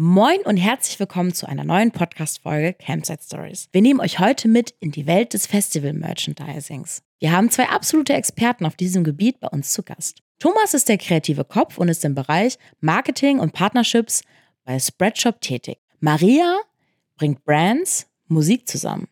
Moin und herzlich willkommen zu einer neuen Podcast-Folge Campsite Stories. Wir nehmen euch heute mit in die Welt des Festival-Merchandisings. Wir haben zwei absolute Experten auf diesem Gebiet bei uns zu Gast. Thomas ist der kreative Kopf und ist im Bereich Marketing und Partnerships bei Spreadshop tätig. Maria bringt Brands, Musik zusammen,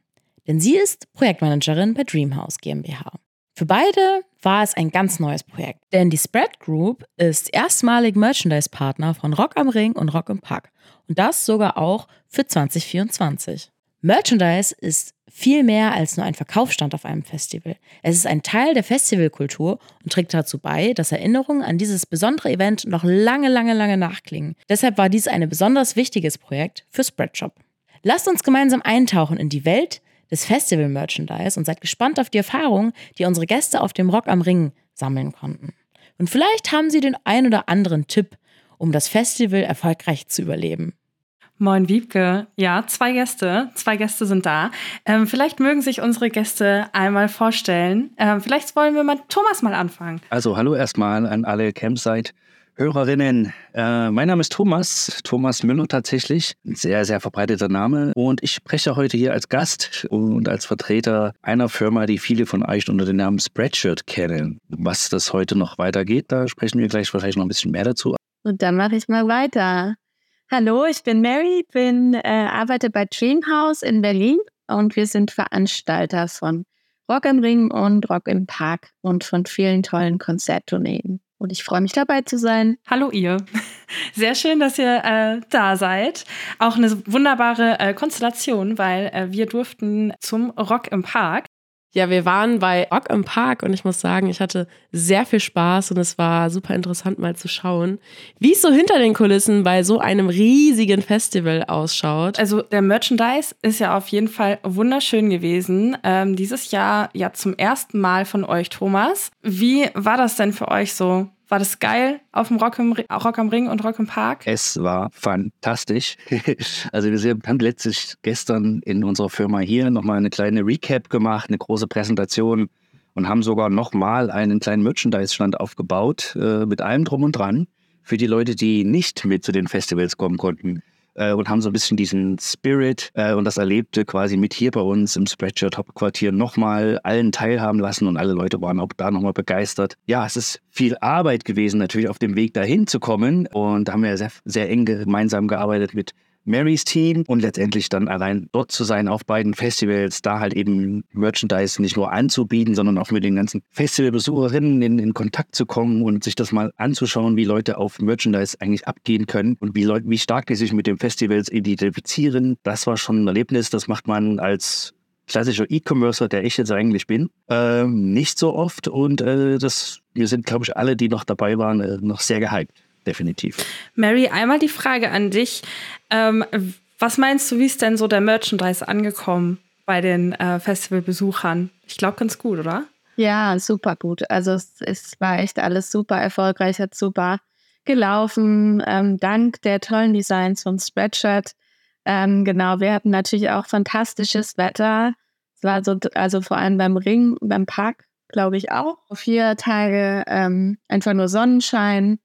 denn sie ist Projektmanagerin bei Dreamhouse GmbH. Für beide war es ein ganz neues Projekt, denn die Spread Group ist erstmalig Merchandise-Partner von Rock am Ring und Rock im Park und das sogar auch für 2024. Merchandise ist viel mehr als nur ein Verkaufsstand auf einem Festival. Es ist ein Teil der Festivalkultur und trägt dazu bei, dass Erinnerungen an dieses besondere Event noch lange, lange, lange nachklingen. Deshalb war dies ein besonders wichtiges Projekt für Spreadshop. Lasst uns gemeinsam eintauchen in die Welt des Festival-Merchandise und seid gespannt auf die Erfahrungen, die unsere Gäste auf dem Rock am Ring sammeln konnten. Und vielleicht haben sie den ein oder anderen Tipp, um das Festival erfolgreich zu überleben. Moin Wiebke. Ja, zwei Gäste. Zwei Gäste sind da. Ähm, vielleicht mögen sich unsere Gäste einmal vorstellen. Ähm, vielleicht wollen wir mal Thomas mal anfangen. Also hallo erstmal an alle Campsite. Hörerinnen, äh, mein Name ist Thomas, Thomas Müller tatsächlich, ein sehr, sehr verbreiteter Name und ich spreche heute hier als Gast und als Vertreter einer Firma, die viele von euch unter dem Namen Spreadshirt kennen. Was das heute noch weitergeht, da sprechen wir gleich wahrscheinlich noch ein bisschen mehr dazu. Und dann mache ich mal weiter. Hallo, ich bin Mary, bin, äh, arbeite bei Dreamhouse in Berlin und wir sind Veranstalter von Rock im Ring und Rock im Park und von vielen tollen Konzerttourneen. Und ich freue mich dabei zu sein. Hallo ihr. Sehr schön, dass ihr äh, da seid. Auch eine wunderbare äh, Konstellation, weil äh, wir durften zum Rock im Park. Ja, wir waren bei Rock im Park und ich muss sagen, ich hatte sehr viel Spaß und es war super interessant mal zu schauen, wie es so hinter den Kulissen bei so einem riesigen Festival ausschaut. Also der Merchandise ist ja auf jeden Fall wunderschön gewesen. Ähm, dieses Jahr ja zum ersten Mal von euch, Thomas. Wie war das denn für euch so? War das geil auf dem Rock, im, Rock am Ring und Rock im Park? Es war fantastisch. also wir haben letztlich gestern in unserer Firma hier nochmal eine kleine Recap gemacht, eine große Präsentation und haben sogar nochmal einen kleinen Merchandise-Stand aufgebaut äh, mit allem drum und dran für die Leute, die nicht mit zu den Festivals kommen konnten äh, und haben so ein bisschen diesen Spirit äh, und das Erlebte quasi mit hier bei uns im Spreadshirt Hauptquartier nochmal allen teilhaben lassen und alle Leute waren auch da nochmal begeistert. Ja, es ist viel Arbeit gewesen, natürlich auf dem Weg dahin zu kommen und da haben wir sehr, sehr eng gemeinsam gearbeitet mit Marys Team und letztendlich dann allein dort zu sein auf beiden Festivals, da halt eben Merchandise nicht nur anzubieten, sondern auch mit den ganzen Festivalbesucherinnen in, in Kontakt zu kommen und sich das mal anzuschauen, wie Leute auf Merchandise eigentlich abgehen können und wie, Leute, wie stark die sich mit den Festivals identifizieren. Das war schon ein Erlebnis, das macht man als klassischer E-Commercer, der ich jetzt eigentlich bin, ähm, nicht so oft und äh, das, wir sind, glaube ich, alle, die noch dabei waren, äh, noch sehr gehypt definitiv. Mary, einmal die Frage an dich. Ähm, was meinst du, wie ist denn so der Merchandise angekommen bei den äh, Festivalbesuchern? Ich glaube ganz gut, oder? Ja, super gut. Also es, es, war echt alles super erfolgreich, hat super gelaufen. Ähm, dank der tollen Designs von Spreadshirt. Ähm, genau, wir hatten natürlich auch fantastisches Wetter. Es war so, also vor allem beim Ring, beim Park, glaube ich auch. Vier Tage ähm, einfach nur Sonnenschein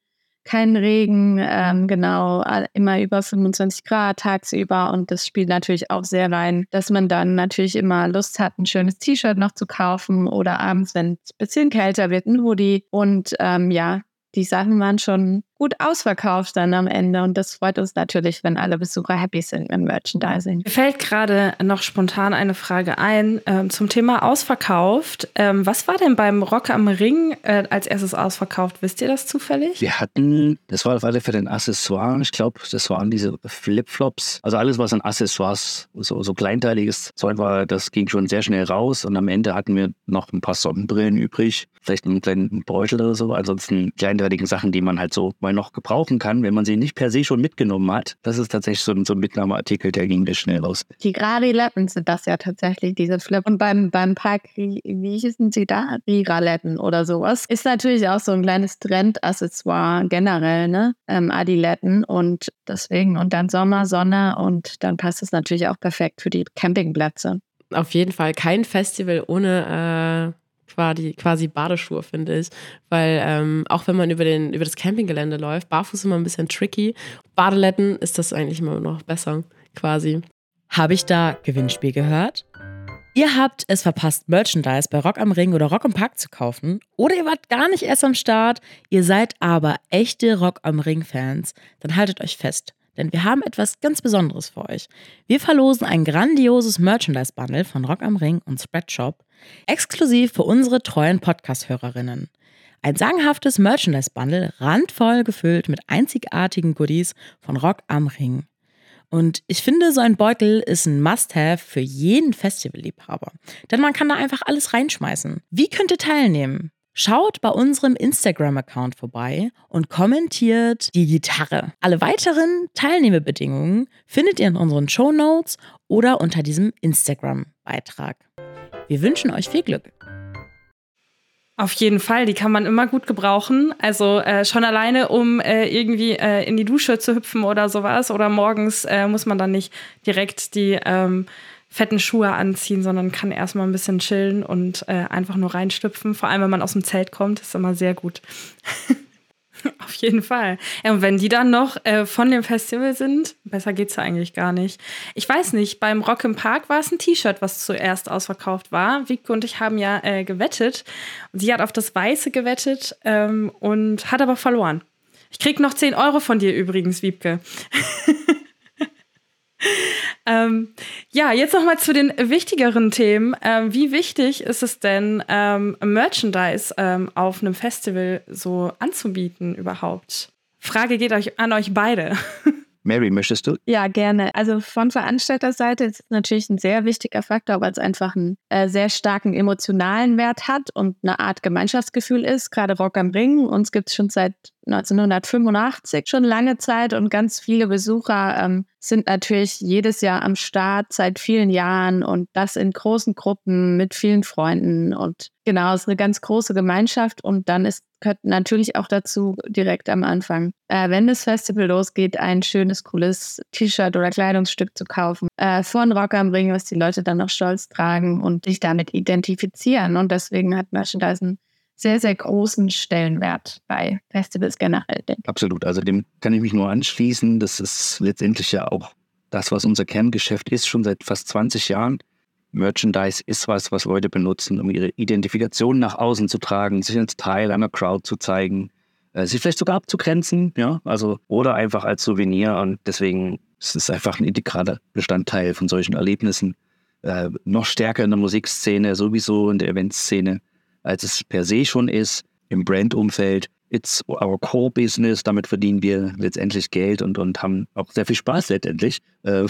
kein Regen, ähm, genau, immer über 25 Grad tagsüber. Und das spielt natürlich auch sehr rein, dass man dann natürlich immer Lust hat, ein schönes T-Shirt noch zu kaufen oder abends, wenn es ein bisschen kälter wird, ein Hoodie. Und ähm, ja, die Sachen waren schon gut ausverkauft dann am Ende. Und das freut uns natürlich, wenn alle Besucher happy sind mit Merchandising. Mir fällt gerade noch spontan eine Frage ein ähm, zum Thema ausverkauft. Ähm, was war denn beim Rock am Ring äh, als erstes ausverkauft? Wisst ihr das zufällig? Wir hatten, das war auf alle Fälle ein Accessoire. Ich glaube, das waren diese Flipflops. Also alles, was an Accessoires, so, so kleinteiliges Zeug war, das ging schon sehr schnell raus. Und am Ende hatten wir noch ein paar Sonnenbrillen übrig. Vielleicht einen kleinen Beutel oder so. Ansonsten kleinteiligen Sachen, die man halt so mal mal noch gebrauchen kann, wenn man sie nicht per se schon mitgenommen hat. Das ist tatsächlich so, ein- so ein Mitnahmeartikel, der ging mir schnell raus. Die Gradiletten sind das ja tatsächlich, diese Flip. Und beim, beim Park, wie hießen sie da? Riraletten oder sowas. Ist natürlich auch so ein kleines Trendaccessoire generell, ne? Ähm, Adiletten. Und deswegen, und dann Sommer, Sonne und dann passt es natürlich auch perfekt für die Campingplätze. Auf jeden Fall kein Festival ohne äh, quasi, quasi Badeschuhe, finde ich. Weil ähm, auch wenn man über, den, über das Campinggelände läuft, barfuß immer ein bisschen tricky. Badeletten ist das eigentlich immer noch besser, quasi. Habe ich da Gewinnspiel gehört? Ihr habt es verpasst, Merchandise bei Rock am Ring oder Rock im Park zu kaufen. Oder ihr wart gar nicht erst am Start, ihr seid aber echte Rock am Ring-Fans. Dann haltet euch fest, denn wir haben etwas ganz Besonderes für euch. Wir verlosen ein grandioses Merchandise-Bundle von Rock am Ring und Spreadshop, exklusiv für unsere treuen Podcast-Hörerinnen. Ein sagenhaftes Merchandise-Bundle, randvoll gefüllt mit einzigartigen Goodies von Rock am Ring. Und ich finde, so ein Beutel ist ein Must-Have für jeden Festivalliebhaber. Denn man kann da einfach alles reinschmeißen. Wie könnt ihr teilnehmen? Schaut bei unserem Instagram-Account vorbei und kommentiert die Gitarre. Alle weiteren Teilnehmebedingungen findet ihr in unseren Show Notes oder unter diesem Instagram-Beitrag. Wir wünschen euch viel Glück. Auf jeden Fall, die kann man immer gut gebrauchen. Also äh, schon alleine, um äh, irgendwie äh, in die Dusche zu hüpfen oder sowas. Oder morgens äh, muss man dann nicht direkt die ähm, fetten Schuhe anziehen, sondern kann erstmal ein bisschen chillen und äh, einfach nur reinstüpfen. Vor allem, wenn man aus dem Zelt kommt, ist immer sehr gut. Auf jeden Fall. Ja, und wenn die dann noch äh, von dem Festival sind, besser geht's ja eigentlich gar nicht. Ich weiß nicht, beim Rock im Park war es ein T-Shirt, was zuerst ausverkauft war. Wiebke und ich haben ja äh, gewettet. Sie hat auf das Weiße gewettet ähm, und hat aber verloren. Ich krieg noch 10 Euro von dir übrigens, Wiebke. ähm, ja, jetzt noch mal zu den wichtigeren Themen. Ähm, wie wichtig ist es denn, ähm, Merchandise ähm, auf einem Festival so anzubieten überhaupt? Frage geht euch an euch beide. Mary, möchtest du? Ja, gerne. Also von Veranstalterseite ist es natürlich ein sehr wichtiger Faktor, weil es einfach einen äh, sehr starken emotionalen Wert hat und eine Art Gemeinschaftsgefühl ist. Gerade Rock am Ring, uns gibt es schon seit 1985, schon lange Zeit und ganz viele Besucher ähm, sind natürlich jedes Jahr am Start seit vielen Jahren und das in großen Gruppen mit vielen Freunden und genau, es ist eine ganz große Gemeinschaft und dann ist gehört natürlich auch dazu direkt am Anfang, äh, wenn das Festival losgeht, ein schönes, cooles T-Shirt oder Kleidungsstück zu kaufen äh, Rock am Ring, was die Leute dann noch stolz tragen und sich damit identifizieren und deswegen hat Merchandise einen sehr, sehr großen Stellenwert bei Festivals generell. Absolut. Also dem kann ich mich nur anschließen. Das ist letztendlich ja auch das, was unser Kerngeschäft ist, schon seit fast 20 Jahren. Merchandise ist was, was Leute benutzen, um ihre Identifikation nach außen zu tragen, sich als Teil einer Crowd zu zeigen, äh, sich vielleicht sogar abzugrenzen, ja, also oder einfach als Souvenir. Und deswegen ist es einfach ein integraler Bestandteil von solchen Erlebnissen. Äh, noch stärker in der Musikszene, sowieso in der Eventszene, als es per se schon ist, im Brandumfeld. It's our core business, damit verdienen wir letztendlich Geld und, und haben auch sehr viel Spaß letztendlich, äh,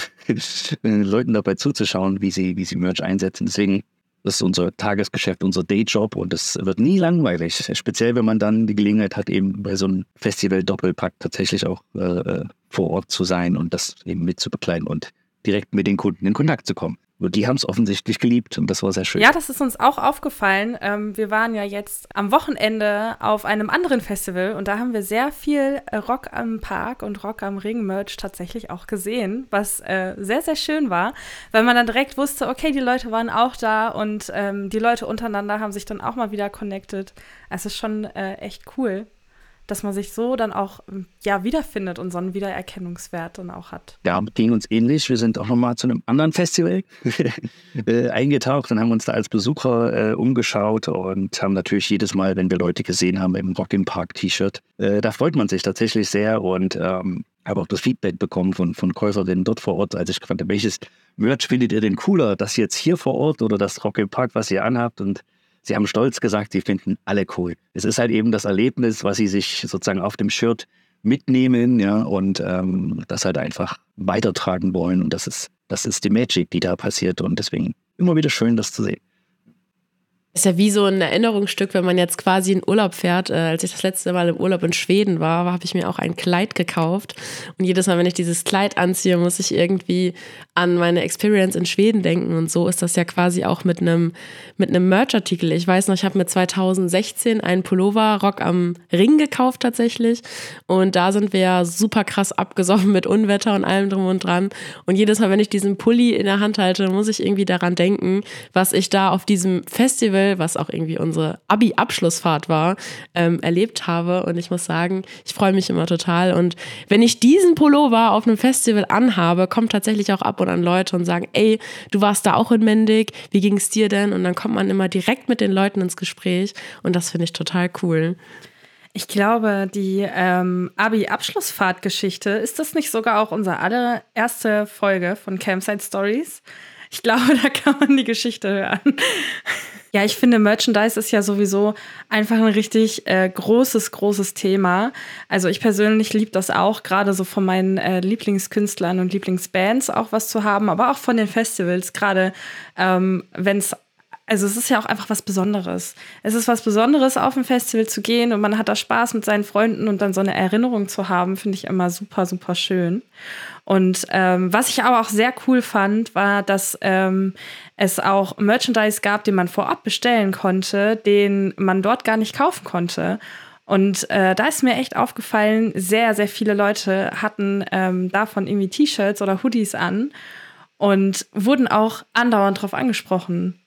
den Leuten dabei zuzuschauen, wie sie, wie sie Merch einsetzen. Deswegen, das ist unser Tagesgeschäft, unser Dayjob und das wird nie langweilig. Speziell, wenn man dann die Gelegenheit hat, eben bei so einem Festival-Doppelpack tatsächlich auch äh, vor Ort zu sein und das eben mitzubekleiden und direkt mit den Kunden in Kontakt zu kommen. Die haben es offensichtlich geliebt und das war sehr schön. Ja, das ist uns auch aufgefallen. Ähm, wir waren ja jetzt am Wochenende auf einem anderen Festival und da haben wir sehr viel äh, Rock am Park und Rock am Ring Merch tatsächlich auch gesehen, was äh, sehr, sehr schön war, weil man dann direkt wusste, okay, die Leute waren auch da und ähm, die Leute untereinander haben sich dann auch mal wieder connected. Es ist schon äh, echt cool dass man sich so dann auch ja, wiederfindet und so einen Wiedererkennungswert dann auch hat. Ja, ging uns ähnlich. Wir sind auch nochmal zu einem anderen Festival äh, eingetaucht und haben uns da als Besucher äh, umgeschaut und haben natürlich jedes Mal, wenn wir Leute gesehen haben im Rock im Park T-Shirt, äh, da freut man sich tatsächlich sehr und ähm, habe auch das Feedback bekommen von, von Käuferinnen dort vor Ort, als ich gefragt habe, welches Merch findet ihr denn cooler? Das jetzt hier vor Ort oder das Rock im Park, was ihr anhabt? Und sie haben stolz gesagt, sie finden alle cool. Es ist halt eben das Erlebnis, was sie sich sozusagen auf dem Shirt mitnehmen, ja, und ähm, das halt einfach weitertragen wollen. Und das ist, das ist die Magic, die da passiert. Und deswegen immer wieder schön, das zu sehen. Ist ja wie so ein Erinnerungsstück, wenn man jetzt quasi in Urlaub fährt. Äh, als ich das letzte Mal im Urlaub in Schweden war, habe ich mir auch ein Kleid gekauft. Und jedes Mal, wenn ich dieses Kleid anziehe, muss ich irgendwie an meine Experience in Schweden denken. Und so ist das ja quasi auch mit einem mit einem Merch-Artikel. Ich weiß noch, ich habe mir 2016 einen Pullover-Rock am Ring gekauft tatsächlich. Und da sind wir ja super krass abgesoffen mit Unwetter und allem drum und dran. Und jedes Mal, wenn ich diesen Pulli in der Hand halte, muss ich irgendwie daran denken, was ich da auf diesem Festival Festival, was auch irgendwie unsere Abi-Abschlussfahrt war, ähm, erlebt habe. Und ich muss sagen, ich freue mich immer total. Und wenn ich diesen Pullover auf einem Festival anhabe, kommen tatsächlich auch ab und an Leute und sagen, ey, du warst da auch in Mendig, wie ging es dir denn? Und dann kommt man immer direkt mit den Leuten ins Gespräch. Und das finde ich total cool. Ich glaube, die ähm, Abi-Abschlussfahrt-Geschichte, ist das nicht sogar auch unsere allererste Folge von Campsite Stories? Ich glaube, da kann man die Geschichte hören. Ja, ich finde, Merchandise ist ja sowieso einfach ein richtig äh, großes, großes Thema. Also ich persönlich liebe das auch, gerade so von meinen äh, Lieblingskünstlern und Lieblingsbands auch was zu haben, aber auch von den Festivals, gerade ähm, wenn es also es ist ja auch einfach was Besonderes. Es ist was Besonderes, auf ein Festival zu gehen und man hat da Spaß mit seinen Freunden und dann so eine Erinnerung zu haben, finde ich immer super, super schön. Und ähm, was ich aber auch sehr cool fand, war, dass ähm, es auch Merchandise gab, den man vorab bestellen konnte, den man dort gar nicht kaufen konnte. Und äh, da ist mir echt aufgefallen, sehr, sehr viele Leute hatten ähm, davon irgendwie T-Shirts oder Hoodies an und wurden auch andauernd darauf angesprochen.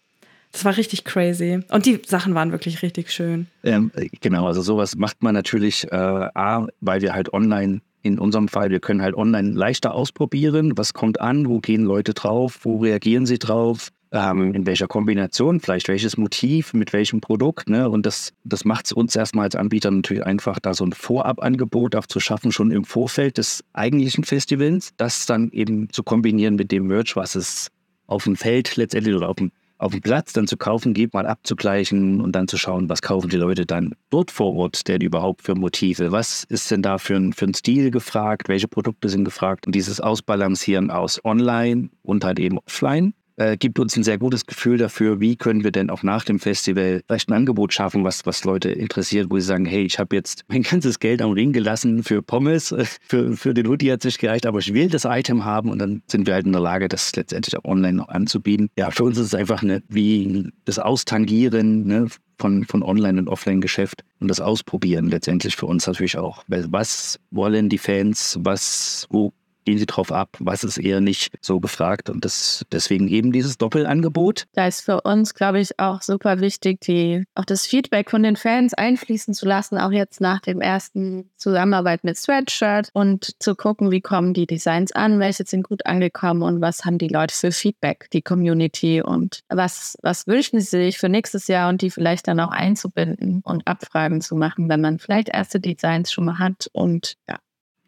Das war richtig crazy. Und die Sachen waren wirklich richtig schön. Ähm, genau, also sowas macht man natürlich äh, A, weil wir halt online, in unserem Fall, wir können halt online leichter ausprobieren, was kommt an, wo gehen Leute drauf, wo reagieren sie drauf, ähm, in welcher Kombination, vielleicht welches Motiv, mit welchem Produkt. Ne? Und das, das macht es uns erstmal als Anbieter natürlich einfach, da so ein Vorabangebot zu schaffen, schon im Vorfeld des eigentlichen Festivals, das dann eben zu kombinieren mit dem Merch, was es auf dem Feld letztendlich oder auf dem auf dem Platz dann zu kaufen gibt, mal abzugleichen und dann zu schauen, was kaufen die Leute dann dort vor Ort denn überhaupt für Motive? Was ist denn da für ein, für ein Stil gefragt? Welche Produkte sind gefragt? Und dieses Ausbalancieren aus Online und halt eben Offline äh, gibt uns ein sehr gutes Gefühl dafür, wie können wir denn auch nach dem Festival vielleicht ein Angebot schaffen, was, was Leute interessiert, wo sie sagen, hey, ich habe jetzt mein ganzes Geld am Ring gelassen für Pommes, äh, für, für den Hoodie hat es nicht gereicht, aber ich will das Item haben und dann sind wir halt in der Lage, das letztendlich auch online noch anzubieten. Ja, für uns ist es einfach eine, wie das Austangieren ne, von, von Online- und Offline-Geschäft und das Ausprobieren letztendlich für uns natürlich auch. Was wollen die Fans? Was, wo gehen sie drauf ab, was ist eher nicht so gefragt und das deswegen eben dieses Doppelangebot. Da ist für uns, glaube ich, auch super wichtig, die auch das Feedback von den Fans einfließen zu lassen, auch jetzt nach dem ersten Zusammenarbeit mit Sweatshirt und zu gucken, wie kommen die Designs an, welche sind gut angekommen und was haben die Leute für Feedback, die Community und was, was wünschen sie sich für nächstes Jahr und die vielleicht dann auch einzubinden und Abfragen zu machen, wenn man vielleicht erste Designs schon mal hat und ja,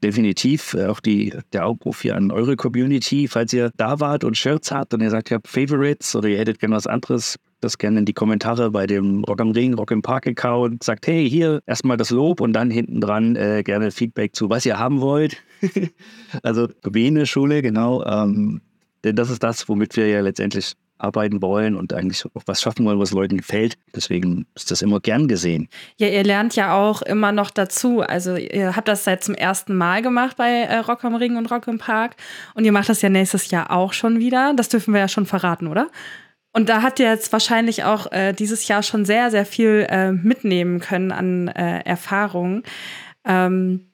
definitiv äh, auch die, der Aufruf hier an eure Community, falls ihr da wart und Shirts habt und ihr sagt, ihr habt Favorites oder ihr hättet gerne was anderes, das gerne in die Kommentare bei dem Rock am Ring, Rock im Park Account. Sagt, hey, hier erstmal das Lob und dann hinten dran äh, gerne Feedback zu, was ihr haben wollt. also Bene Schule, genau. Ähm, denn das ist das, womit wir ja letztendlich arbeiten wollen und eigentlich auch was schaffen wollen, was Leuten gefällt. Deswegen ist das immer gern gesehen. Ja, ihr lernt ja auch immer noch dazu. Also ihr habt das seit zum ersten Mal gemacht bei äh, Rock am Ring und Rock im Park und ihr macht das ja nächstes Jahr auch schon wieder. Das dürfen wir ja schon verraten, oder? Und da habt ihr jetzt wahrscheinlich auch äh, dieses Jahr schon sehr, sehr viel äh, mitnehmen können an äh, Erfahrungen. Ähm,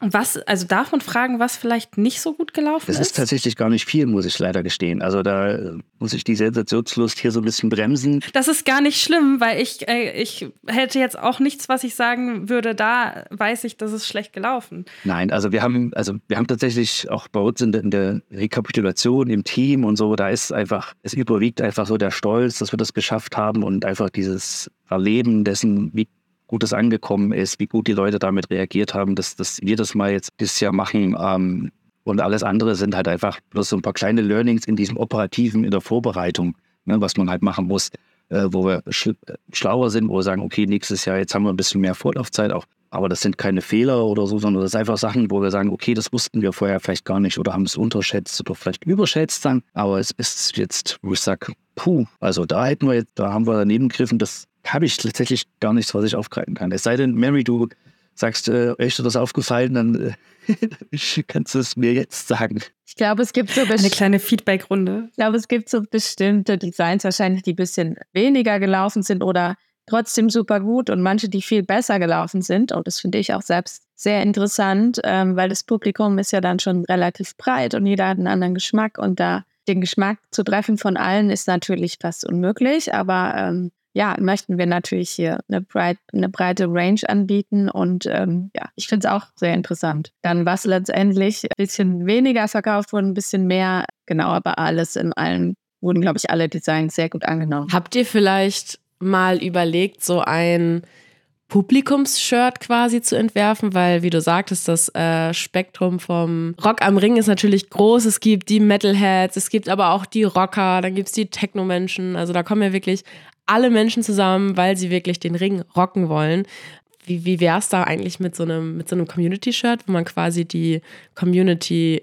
was, also darf man fragen, was vielleicht nicht so gut gelaufen ist? Es ist tatsächlich gar nicht viel, muss ich leider gestehen. Also da äh, muss ich die Sensationslust hier so ein bisschen bremsen. Das ist gar nicht schlimm, weil ich, äh, ich hätte jetzt auch nichts, was ich sagen würde, da weiß ich, das ist schlecht gelaufen. Nein, also wir haben, also wir haben tatsächlich auch bei uns in der, in der Rekapitulation im Team und so, da ist einfach, es überwiegt einfach so der Stolz, dass wir das geschafft haben und einfach dieses Erleben dessen, wie gut es angekommen ist, wie gut die Leute damit reagiert haben, dass, dass wir das mal jetzt dieses Jahr machen. Ähm, und alles andere sind halt einfach bloß so ein paar kleine Learnings in diesem Operativen, in der Vorbereitung, ne, was man halt machen muss, äh, wo wir sch schlauer sind, wo wir sagen, okay, nächstes Jahr, jetzt haben wir ein bisschen mehr Vorlaufzeit auch. Aber das sind keine Fehler oder so, sondern das sind einfach Sachen, wo wir sagen, okay, das wussten wir vorher vielleicht gar nicht oder haben es unterschätzt oder vielleicht überschätzt dann. Aber es ist jetzt, wo ich sage, puh, also da hätten wir jetzt, da haben wir daneben gegriffen, das habe ich tatsächlich gar nichts, was ich aufgreifen kann. Es sei denn, Mary, du sagst, äh, ist das aufgefallen, dann äh, kannst du es mir jetzt sagen. Ich glaube, es gibt so eine kleine Feedback-Runde. Ich glaube, es gibt so bestimmte Designs wahrscheinlich, die ein bisschen weniger gelaufen sind oder trotzdem super gut und manche, die viel besser gelaufen sind. Und das finde ich auch selbst sehr interessant, ähm, weil das Publikum ist ja dann schon relativ breit und jeder hat einen anderen Geschmack und da den Geschmack zu treffen von allen ist natürlich fast unmöglich, aber ähm, ja, möchten wir natürlich hier eine, breit, eine breite Range anbieten und ähm, ja, ich finde es auch sehr interessant. Dann was letztendlich ein bisschen weniger verkauft wurde, ein bisschen mehr, genau, aber alles in allen wurden, glaube ich, alle Designs sehr gut angenommen. Habt ihr vielleicht mal überlegt, so ein Publikumsshirt quasi zu entwerfen, weil, wie du sagtest, das äh, Spektrum vom Rock am Ring ist natürlich groß. Es gibt die Metalheads, es gibt aber auch die Rocker, dann gibt es die Techno-Menschen. Also da kommen ja wirklich alle Menschen zusammen, weil sie wirklich den Ring rocken wollen. Wie, wie wäre es da eigentlich mit so einem, so einem Community-Shirt, wo man quasi die Community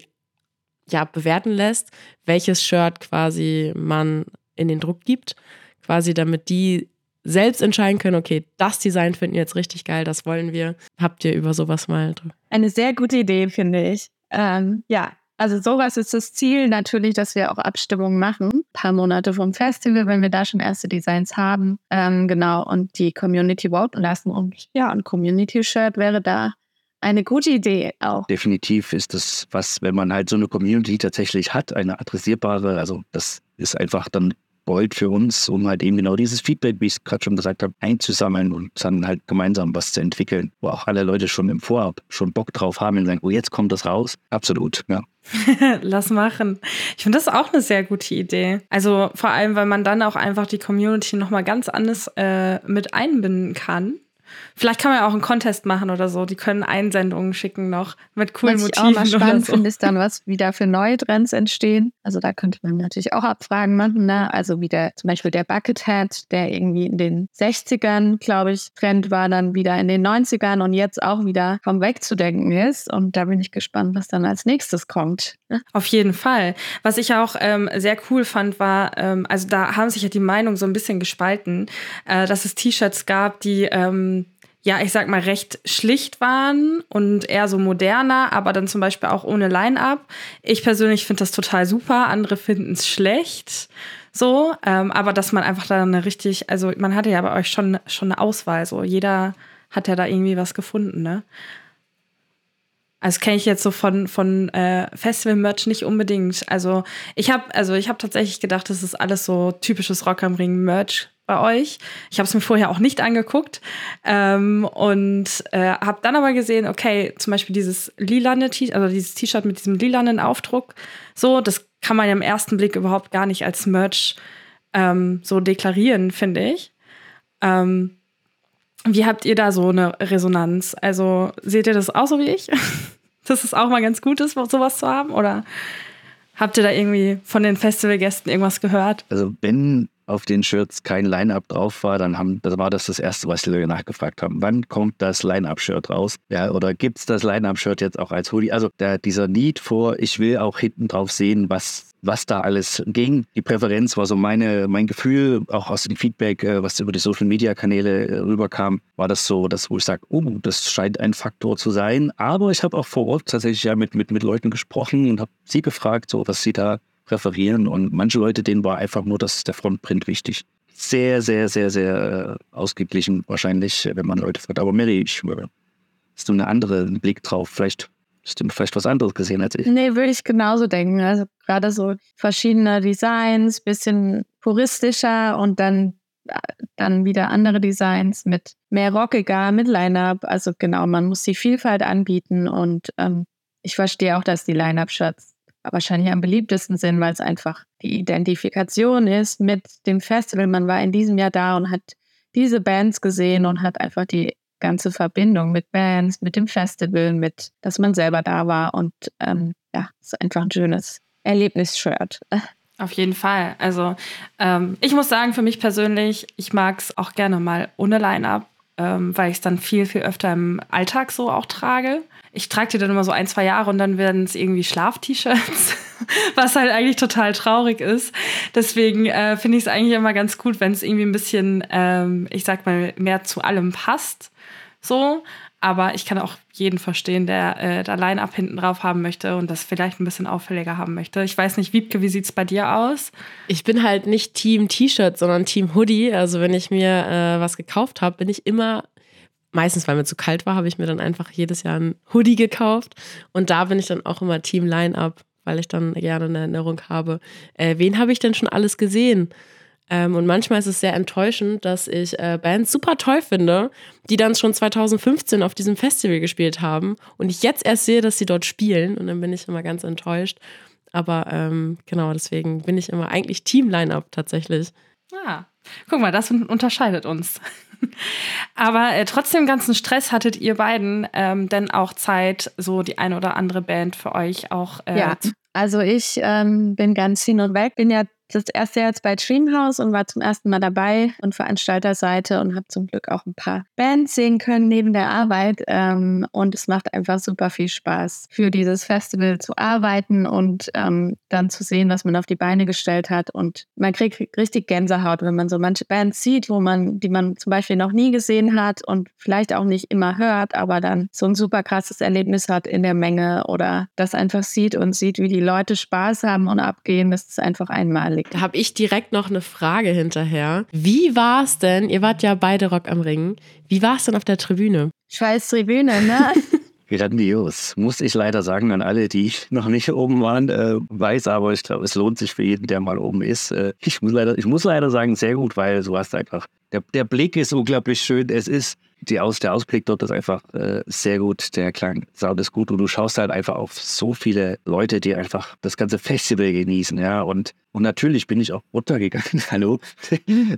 ja, bewerten lässt, welches Shirt quasi man in den Druck gibt, quasi damit die selbst entscheiden können, okay, das Design finden wir jetzt richtig geil, das wollen wir. Habt ihr über sowas mal? Eine sehr gute Idee, finde ich. Ähm, ja, also sowas ist das Ziel natürlich, dass wir auch Abstimmungen machen, ein paar Monate vom Festival, wenn wir da schon erste Designs haben, ähm, genau, und die Community voten lassen. Und ja, ein Community-Shirt wäre da eine gute Idee auch. Definitiv ist das was, wenn man halt so eine Community tatsächlich hat, eine adressierbare, also das ist einfach dann Gold für uns, um halt eben genau dieses Feedback, wie ich es gerade schon gesagt habe, einzusammeln und dann halt gemeinsam was zu entwickeln, wo auch alle Leute schon im Vorab schon Bock drauf haben und sagen, oh, jetzt kommt das raus. Absolut, ja. Lass machen. Ich finde das auch eine sehr gute Idee. Also vor allem, weil man dann auch einfach die Community nochmal ganz anders äh, mit einbinden kann. Vielleicht kann man ja auch einen Contest machen oder so. Die können Einsendungen schicken noch mit coolen was Motiven. Was ich auch mal spannend so. finde, ist dann, was wieder für neue Trends entstehen. Also da könnte man natürlich auch Abfragen machen. Ne? Also wie der, zum Beispiel der Buckethead, der irgendwie in den 60ern, glaube ich, Trend war, dann wieder in den 90ern und jetzt auch wieder vom wegzudenken ist. Und da bin ich gespannt, was dann als nächstes kommt. Ne? Auf jeden Fall. Was ich auch ähm, sehr cool fand, war, ähm, also da haben sich ja die Meinungen so ein bisschen gespalten, äh, dass es T-Shirts gab, die ähm, ja, ich sag mal, recht schlicht waren und eher so moderner, aber dann zum Beispiel auch ohne Line-Up. Ich persönlich finde das total super, andere finden es schlecht. So, ähm, aber dass man einfach da eine richtig, also man hatte ja bei euch schon, schon eine Auswahl, so jeder hat ja da irgendwie was gefunden, ne? Also kenne ich jetzt so von, von äh, Festival-Merch nicht unbedingt. Also ich habe also hab tatsächlich gedacht, das ist alles so typisches Rock am Ring-Merch bei euch. Ich habe es mir vorher auch nicht angeguckt ähm, und äh, habe dann aber gesehen, okay, zum Beispiel dieses lilane T-Shirt, also dieses T-Shirt mit diesem lilanen Aufdruck, so, das kann man ja im ersten Blick überhaupt gar nicht als Merch ähm, so deklarieren, finde ich. Ähm, wie habt ihr da so eine Resonanz? Also seht ihr das auch so wie ich? Dass es auch mal ganz gut ist, sowas zu haben? Oder habt ihr da irgendwie von den Festivalgästen irgendwas gehört? Also wenn auf den Shirts kein Line-Up drauf war, dann haben, das war das das Erste, was die Leute nachgefragt haben. Wann kommt das Line-Up-Shirt raus? Ja, oder gibt es das Line-Up-Shirt jetzt auch als Hoodie? Also der, dieser Need vor, ich will auch hinten drauf sehen, was, was da alles ging. Die Präferenz war so meine, mein Gefühl, auch aus dem Feedback, äh, was über die Social-Media-Kanäle äh, rüberkam, war das so, dass, wo ich sage, oh, das scheint ein Faktor zu sein. Aber ich habe auch vor Ort tatsächlich ja mit, mit, mit Leuten gesprochen und habe sie gefragt, so was sie da präferieren. Und manche Leute, denen war einfach nur das, der Frontprint wichtig. Sehr, sehr, sehr, sehr äh, ausgeglichen wahrscheinlich, wenn man Leute fragt. Aber Mary, ich, hast du einen anderen Blick drauf? Vielleicht hast du vielleicht was anderes gesehen als ich. Nee, würde ich genauso denken. Also gerade so verschiedene Designs, bisschen puristischer und dann äh, dann wieder andere Designs mit mehr rockiger, mit Line-Up. Also genau, man muss die Vielfalt anbieten und ähm, ich verstehe auch, dass die Line-Up-Shirts wahrscheinlich am beliebtesten sind, weil es einfach die Identifikation ist mit dem Festival. Man war in diesem Jahr da und hat diese Bands gesehen und hat einfach die ganze Verbindung mit Bands, mit dem Festival, mit, dass man selber da war und ähm, ja, es ist einfach ein schönes Erlebnisshirt. Auf jeden Fall. Also ähm, ich muss sagen, für mich persönlich, ich mag es auch gerne mal ohne Line-Up ähm, weil ich es dann viel, viel öfter im Alltag so auch trage. Ich trage die dann immer so ein, zwei Jahre und dann werden es irgendwie Schlaf-T-Shirts, was halt eigentlich total traurig ist. Deswegen äh, finde ich es eigentlich immer ganz gut, wenn es irgendwie ein bisschen, ähm, ich sag mal, mehr zu allem passt. So, aber ich kann auch jeden verstehen, der äh, da Line-Up hinten drauf haben möchte und das vielleicht ein bisschen auffälliger haben möchte. Ich weiß nicht, Wiebke, wie sieht es bei dir aus? Ich bin halt nicht Team T-Shirt, sondern Team Hoodie. Also wenn ich mir äh, was gekauft habe, bin ich immer meistens, weil mir zu kalt war, habe ich mir dann einfach jedes Jahr ein Hoodie gekauft. Und da bin ich dann auch immer Team Line-Up, weil ich dann gerne eine Erinnerung habe. Äh, wen habe ich denn schon alles gesehen? Ähm, und manchmal ist es sehr enttäuschend, dass ich äh, Bands super toll finde, die dann schon 2015 auf diesem Festival gespielt haben und ich jetzt erst sehe, dass sie dort spielen und dann bin ich immer ganz enttäuscht. Aber ähm, genau, deswegen bin ich immer eigentlich Team-Line-Up tatsächlich. Ah, guck mal, das unterscheidet uns. Aber äh, trotzdem ganzen Stress hattet ihr beiden ähm, denn auch Zeit, so die eine oder andere Band für euch auch äh, ja. Also ich ähm, bin ganz hin und weg, bin ja das erste Jahr jetzt bei Dreamhouse und war zum ersten Mal dabei und Veranstalterseite und habe zum Glück auch ein paar Bands sehen können neben der Arbeit. Ähm, und es macht einfach super viel Spaß, für dieses Festival zu arbeiten und ähm, dann zu sehen, was man auf die Beine gestellt hat. Und man kriegt richtig Gänsehaut, wenn man so manche Bands sieht, wo man, die man zum Beispiel noch nie gesehen hat und vielleicht auch nicht immer hört, aber dann so ein super krasses Erlebnis hat in der Menge oder das einfach sieht und sieht, wie die Leute Spaß haben und abgehen. Das ist einfach einmalig. Da habe ich direkt noch eine Frage hinterher. Wie war es denn, ihr wart ja beide Rock am Ring, wie war es denn auf der Tribüne? Scheiß Tribüne, ne? Grandios, muss ich leider sagen an alle, die noch nicht oben waren, äh, weiß aber, ich glaube, es lohnt sich für jeden, der mal oben ist. Äh, ich, muss leider, ich muss leider sagen, sehr gut, weil du hast einfach, der, der Blick ist unglaublich schön. Es ist, die Aus, der Ausblick dort ist einfach äh, sehr gut, der Klang Sound ist gut und du schaust halt einfach auf so viele Leute, die einfach das ganze Festival genießen, ja. Und, und natürlich bin ich auch runtergegangen, hallo.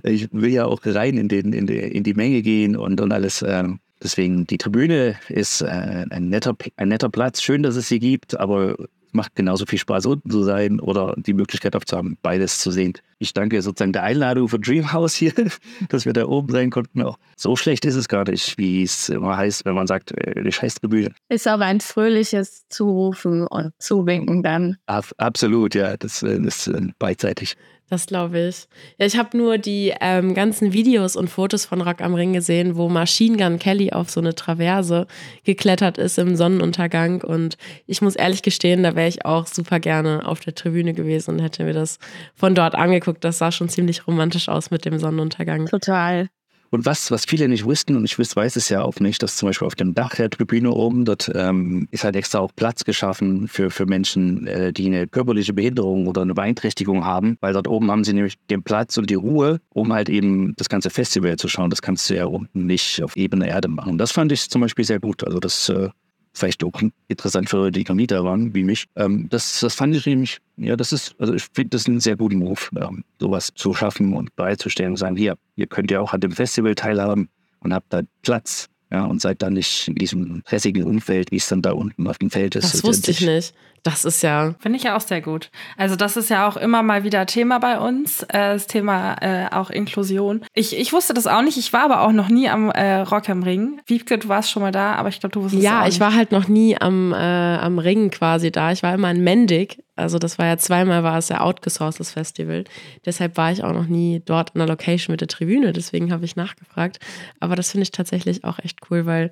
ich will ja auch rein in, den, in, die, in die Menge gehen und, und alles. Ähm, Deswegen, die Tribüne ist äh, ein, netter, ein netter Platz. Schön, dass es sie gibt, aber macht genauso viel Spaß, unten zu sein oder die Möglichkeit aufzuhaben, beides zu sehen. Ich danke sozusagen der Einladung für Dreamhouse hier, dass wir da oben sein konnten. Auch so schlecht ist es gar nicht, wie es immer heißt, wenn man sagt, äh, die Scheißtribüne. Ist aber ein fröhliches Zurufen und Zuwinken dann. absolut, ja, das, äh, das ist äh, beidseitig. Das glaube ich. Ja, ich habe nur die ähm, ganzen Videos und Fotos von Rock am Ring gesehen, wo Machine Gun Kelly auf so eine Traverse geklettert ist im Sonnenuntergang. Und ich muss ehrlich gestehen, da wäre ich auch super gerne auf der Tribüne gewesen und hätte mir das von dort angeguckt. Das sah schon ziemlich romantisch aus mit dem Sonnenuntergang. Total. Und was, was viele nicht wussten, und ich weiß es ja auch nicht, dass zum Beispiel auf dem Dach der Tribüne oben, dort ähm, ist halt extra auch Platz geschaffen für, für Menschen, äh, die eine körperliche Behinderung oder eine Beeinträchtigung haben, weil dort oben haben sie nämlich den Platz und die Ruhe, um halt eben das ganze Festival zu schauen. Das kannst du ja unten nicht auf ebene Erde machen. Das fand ich zum Beispiel sehr gut. Also das äh, vielleicht auch interessant für die Graniter waren, wie mich. Ähm, das, das fand ich nämlich, ja, das ist, also ich finde das einen sehr guten Move, ähm, sowas zu schaffen und bereitzustellen und sagen, hier, ihr könnt ja auch an dem Festival teilhaben und habt da Platz ja, und seid dann nicht in diesem stressigen Umfeld, wie es dann da unten auf dem Feld ist. Das wusste ich nicht. Das ist ja. Finde ich ja auch sehr gut. Also, das ist ja auch immer mal wieder Thema bei uns, äh, das Thema äh, auch Inklusion. Ich, ich wusste das auch nicht. Ich war aber auch noch nie am äh, Rock am Ring. Wiebke, du warst schon mal da, aber ich glaube, du wusstest ja, es auch Ja, ich war halt noch nie am, äh, am Ring quasi da. Ich war immer in Mendig. Also, das war ja zweimal war es ja outgesourced, das Festival. Deshalb war ich auch noch nie dort in der Location mit der Tribüne. Deswegen habe ich nachgefragt. Aber das finde ich tatsächlich auch echt cool, weil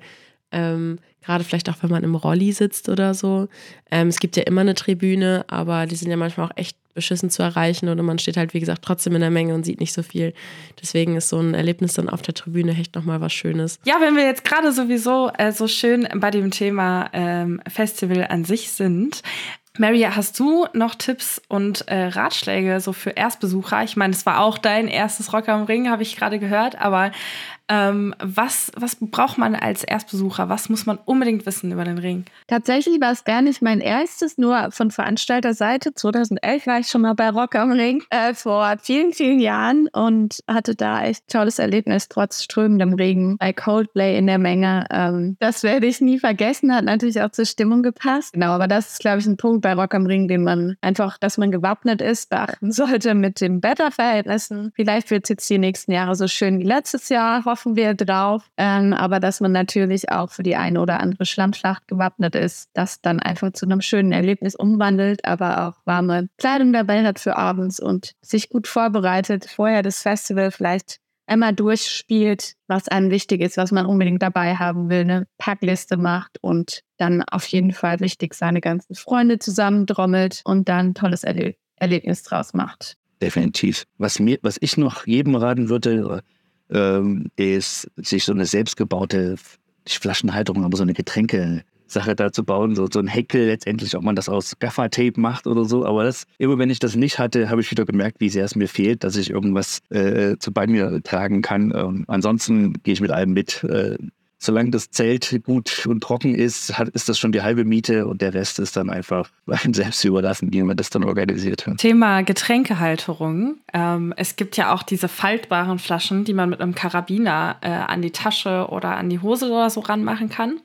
ähm, Gerade vielleicht auch, wenn man im Rolli sitzt oder so. Ähm, es gibt ja immer eine Tribüne, aber die sind ja manchmal auch echt beschissen zu erreichen oder man steht halt, wie gesagt, trotzdem in der Menge und sieht nicht so viel. Deswegen ist so ein Erlebnis dann auf der Tribüne echt nochmal was Schönes. Ja, wenn wir jetzt gerade sowieso äh, so schön bei dem Thema ähm, Festival an sich sind, Mary, hast du noch Tipps und äh, Ratschläge so für Erstbesucher? Ich meine, es war auch dein erstes Rock am Ring, habe ich gerade gehört, aber ähm, was, was braucht man als Erstbesucher? Was muss man unbedingt wissen über den Ring? Tatsächlich war es gar nicht mein erstes, nur von Veranstalterseite. 2011 war ich schon mal bei Rock am Ring äh, vor vielen, vielen Jahren und hatte da echt tolles Erlebnis, trotz strömendem Regen bei Coldplay in der Menge. Ähm, das werde ich nie vergessen, hat natürlich auch zur Stimmung gepasst. Genau, aber das ist, glaube ich, ein Punkt bei Rock am Ring, den man einfach, dass man gewappnet ist, beachten sollte mit den Wetterverhältnissen. Vielleicht wird es jetzt die nächsten Jahre so schön wie letztes Jahr hoffen wir drauf. Ähm, aber dass man natürlich auch für die eine oder andere Schlammschlacht gewappnet ist, das dann einfach zu einem schönen Erlebnis umwandelt, aber auch warme Kleidung dabei hat für abends und sich gut vorbereitet, vorher das Festival vielleicht einmal durchspielt, was einem wichtig ist, was man unbedingt dabei haben will, eine Packliste macht und dann auf jeden Fall wichtig seine ganzen Freunde zusammendrommelt und dann ein tolles Erle Erlebnis draus macht. Definitiv. Was mir, was ich noch jedem raten würde, ähm, ist, sich so eine selbstgebaute Flaschenhalterung, aber so eine Getränke Sache da zu bauen, so, so ein Heckel letztendlich, ob man das aus Gaffer-Tape macht oder so. Aber das, immer wenn ich das nicht hatte, habe ich wieder gemerkt, wie sehr es mir fehlt, dass ich irgendwas äh, zu bei mir tragen kann. Ähm, ansonsten gehe ich mit allem mit. Äh, solange das Zelt gut und trocken ist, hat, ist das schon die halbe Miete und der Rest ist dann einfach einem selbst überlassen, wie man das dann organisiert. Thema Getränkehalterung. Ähm, es gibt ja auch diese faltbaren Flaschen, die man mit einem Karabiner äh, an die Tasche oder an die Hose oder so ranmachen kann.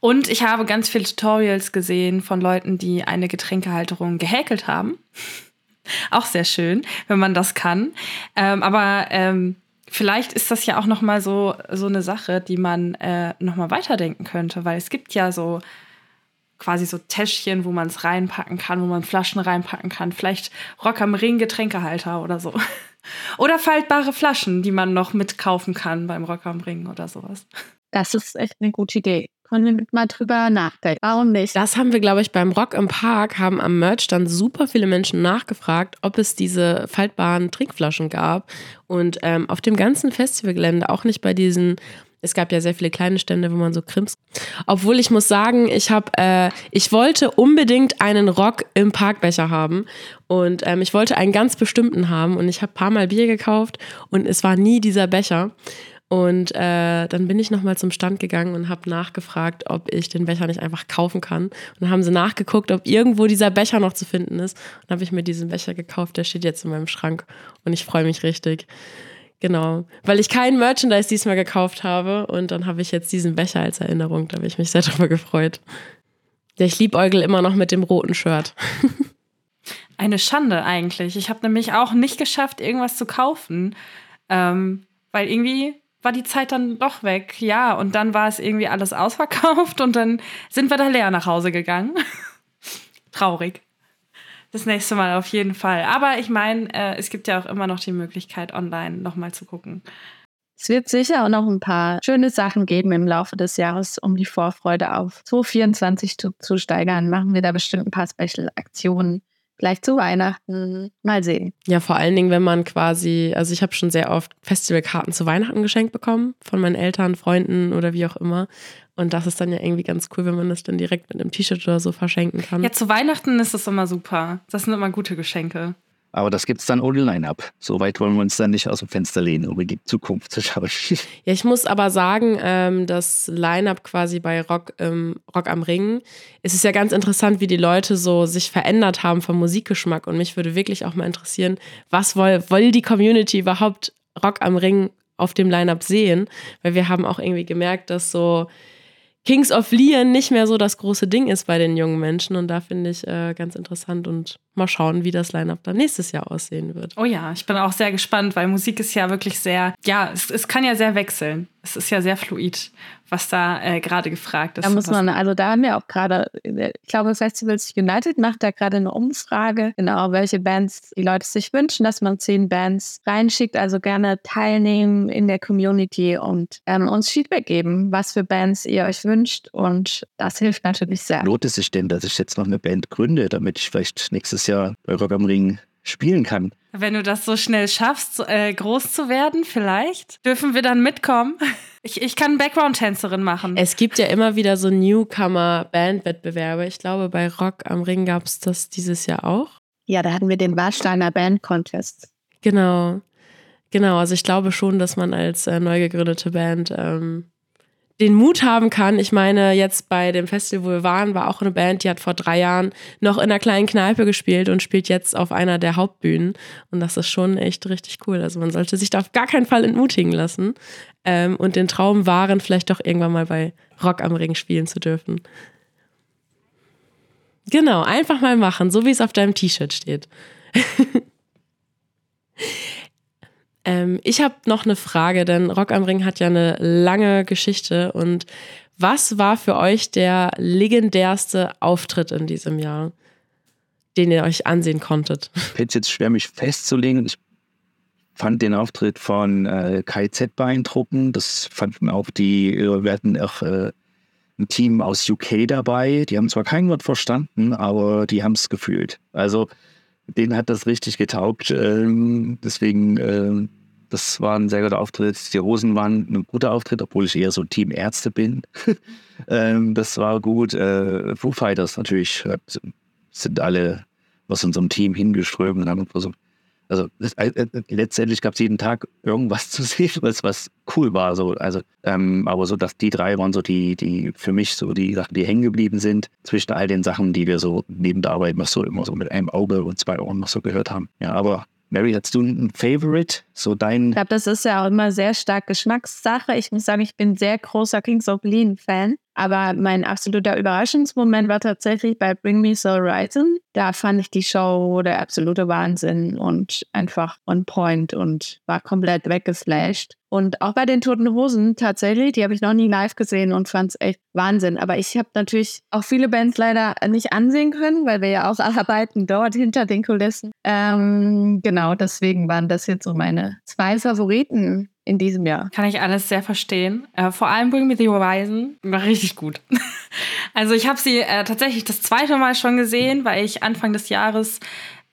Und ich habe ganz viele Tutorials gesehen von Leuten, die eine Getränkehalterung gehäkelt haben. auch sehr schön, wenn man das kann. Ähm, aber ähm, vielleicht ist das ja auch noch mal so so eine Sache, die man äh, noch mal weiterdenken könnte, weil es gibt ja so quasi so Täschchen, wo man es reinpacken kann, wo man Flaschen reinpacken kann. Vielleicht Rock am Ring Getränkehalter oder so. Oder faltbare Flaschen, die man noch mitkaufen kann beim Rock am Ring oder sowas. Das ist echt eine gute Idee. Können wir mal drüber nachdenken. Warum nicht? Das haben wir, glaube ich, beim Rock im Park, haben am Merch dann super viele Menschen nachgefragt, ob es diese faltbaren Trinkflaschen gab. Und ähm, auf dem ganzen Festivalgelände, auch nicht bei diesen es gab ja sehr viele kleine Stände, wo man so Krims. Obwohl ich muss sagen, ich habe, äh, ich wollte unbedingt einen Rock im Parkbecher haben und ähm, ich wollte einen ganz bestimmten haben und ich habe paar Mal Bier gekauft und es war nie dieser Becher. Und äh, dann bin ich nochmal zum Stand gegangen und habe nachgefragt, ob ich den Becher nicht einfach kaufen kann. Und dann haben sie nachgeguckt, ob irgendwo dieser Becher noch zu finden ist. Und habe ich mir diesen Becher gekauft, der steht jetzt in meinem Schrank und ich freue mich richtig. Genau, weil ich kein Merchandise diesmal gekauft habe und dann habe ich jetzt diesen Becher als Erinnerung. Da habe ich mich sehr drüber gefreut. Ja, ich liebäugel immer noch mit dem roten Shirt. Eine Schande eigentlich. Ich habe nämlich auch nicht geschafft, irgendwas zu kaufen, ähm, weil irgendwie war die Zeit dann doch weg. Ja, und dann war es irgendwie alles ausverkauft und dann sind wir da leer nach Hause gegangen. Traurig das nächste Mal auf jeden Fall. Aber ich meine, äh, es gibt ja auch immer noch die Möglichkeit, online nochmal zu gucken. Es wird sicher auch noch ein paar schöne Sachen geben im Laufe des Jahres, um die Vorfreude auf 2024 zu, zu steigern. Machen wir da bestimmt ein paar Special-Aktionen. Vielleicht zu Weihnachten. Mal sehen. Ja, vor allen Dingen, wenn man quasi, also ich habe schon sehr oft Festivalkarten zu Weihnachten geschenkt bekommen von meinen Eltern, Freunden oder wie auch immer. Und das ist dann ja irgendwie ganz cool, wenn man das dann direkt mit einem T-Shirt oder so verschenken kann. Ja, zu Weihnachten ist das immer super. Das sind immer gute Geschenke. Aber das gibt es dann ohne Line-Up. So weit wollen wir uns dann nicht aus dem Fenster lehnen, um in die Zukunft zu schauen. Ja, ich muss aber sagen, ähm, das Line-Up quasi bei Rock, ähm, Rock am Ring, es ist ja ganz interessant, wie die Leute so sich verändert haben vom Musikgeschmack. Und mich würde wirklich auch mal interessieren, was will, will die Community überhaupt Rock am Ring auf dem Line-Up sehen? Weil wir haben auch irgendwie gemerkt, dass so Kings of Leon nicht mehr so das große Ding ist bei den jungen Menschen. Und da finde ich äh, ganz interessant und mal schauen, wie das Line-Up dann nächstes Jahr aussehen wird. Oh ja, ich bin auch sehr gespannt, weil Musik ist ja wirklich sehr, ja, es, es kann ja sehr wechseln. Es ist ja sehr fluid, was da äh, gerade gefragt ist. Da muss man, also da haben wir auch gerade, ich glaube, Festivals United macht da gerade eine Umfrage, genau, welche Bands die Leute sich wünschen, dass man zehn Bands reinschickt, also gerne teilnehmen in der Community und ähm, uns Feedback geben, was für Bands ihr euch wünscht und das hilft natürlich sehr. Lohnt es sich denn, dass ich jetzt noch eine Band gründe, damit ich vielleicht nächstes Jahr bei Rock am Ring spielen kann. Wenn du das so schnell schaffst, äh, groß zu werden, vielleicht, dürfen wir dann mitkommen. Ich, ich kann Background-Tänzerin machen. Es gibt ja immer wieder so Newcomer-Band-Wettbewerbe. Ich glaube, bei Rock am Ring gab es das dieses Jahr auch. Ja, da hatten wir den Warsteiner Band-Contest. Genau. Genau, also ich glaube schon, dass man als äh, neu gegründete Band ähm, den Mut haben kann. Ich meine, jetzt bei dem Festival, wo wir waren, war auch eine Band, die hat vor drei Jahren noch in einer kleinen Kneipe gespielt und spielt jetzt auf einer der Hauptbühnen. Und das ist schon echt richtig cool. Also man sollte sich da auf gar keinen Fall entmutigen lassen ähm, und den Traum wahren, vielleicht doch irgendwann mal bei Rock am Ring spielen zu dürfen. Genau, einfach mal machen, so wie es auf deinem T-Shirt steht. Ähm, ich habe noch eine Frage, denn Rock am Ring hat ja eine lange Geschichte. Und was war für euch der legendärste Auftritt in diesem Jahr, den ihr euch ansehen konntet? Ich hätte jetzt schwer, mich festzulegen. Ich fand den Auftritt von äh, KZ beeindruckend. Das fanden auch die, wir hatten auch äh, ein Team aus UK dabei. Die haben zwar kein Wort verstanden, aber die haben es gefühlt. Also denen hat das richtig getaugt. Ähm, deswegen, äh, das war ein sehr guter Auftritt. Die Rosen waren ein guter Auftritt, obwohl ich eher so Team Ärzte bin. ähm, das war gut. Äh, Foo Fighters natürlich sind alle aus unserem Team hingeströmt und haben versucht, also äh, äh, letztendlich gab es jeden Tag irgendwas zu sehen, was, was cool war. So. Also, ähm, aber so, dass die drei waren so die, die für mich so die Sachen, die hängen geblieben sind, zwischen all den Sachen, die wir so neben der Arbeit noch so immer so mit einem Auge und zwei Ohren noch so gehört haben. Ja, aber Mary, hast du ein Favorite? So dein. Ich glaube, das ist ja auch immer sehr stark Geschmackssache. Ich muss sagen, ich bin sehr großer Kings of Lean-Fan. Aber mein absoluter Überraschungsmoment war tatsächlich bei Bring Me So Horizon. Da fand ich die Show der absolute Wahnsinn und einfach on point und war komplett weggeflasht. Und auch bei den Toten Hosen tatsächlich, die habe ich noch nie live gesehen und fand es echt Wahnsinn. Aber ich habe natürlich auch viele Bands leider nicht ansehen können, weil wir ja auch arbeiten dort hinter den Kulissen. Ähm, genau, deswegen waren das jetzt so meine zwei Favoriten in diesem Jahr. Kann ich alles sehr verstehen. Äh, vor allem Bring Me the Horizon war richtig gut. also ich habe sie äh, tatsächlich das zweite Mal schon gesehen, weil ich Anfang des Jahres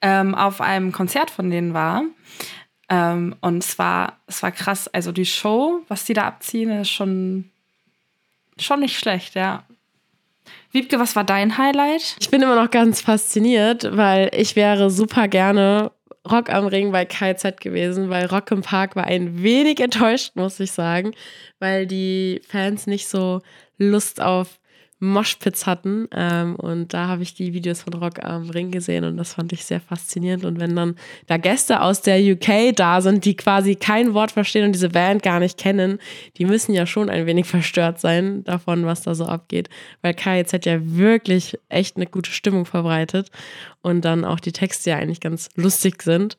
ähm, auf einem Konzert von denen war. Ähm, und es war, es war krass. Also die Show, was die da abziehen, ist schon, schon nicht schlecht, ja. Wiebke, was war dein Highlight? Ich bin immer noch ganz fasziniert, weil ich wäre super gerne Rock am Ring bei KZ gewesen, weil Rock im Park war ein wenig enttäuscht, muss ich sagen, weil die Fans nicht so Lust auf Moshpits hatten. Ähm, und da habe ich die Videos von Rock am Ring gesehen und das fand ich sehr faszinierend. Und wenn dann da Gäste aus der UK da sind, die quasi kein Wort verstehen und diese Band gar nicht kennen, die müssen ja schon ein wenig verstört sein davon, was da so abgeht. Weil KIZ ja wirklich echt eine gute Stimmung verbreitet und dann auch die Texte ja eigentlich ganz lustig sind.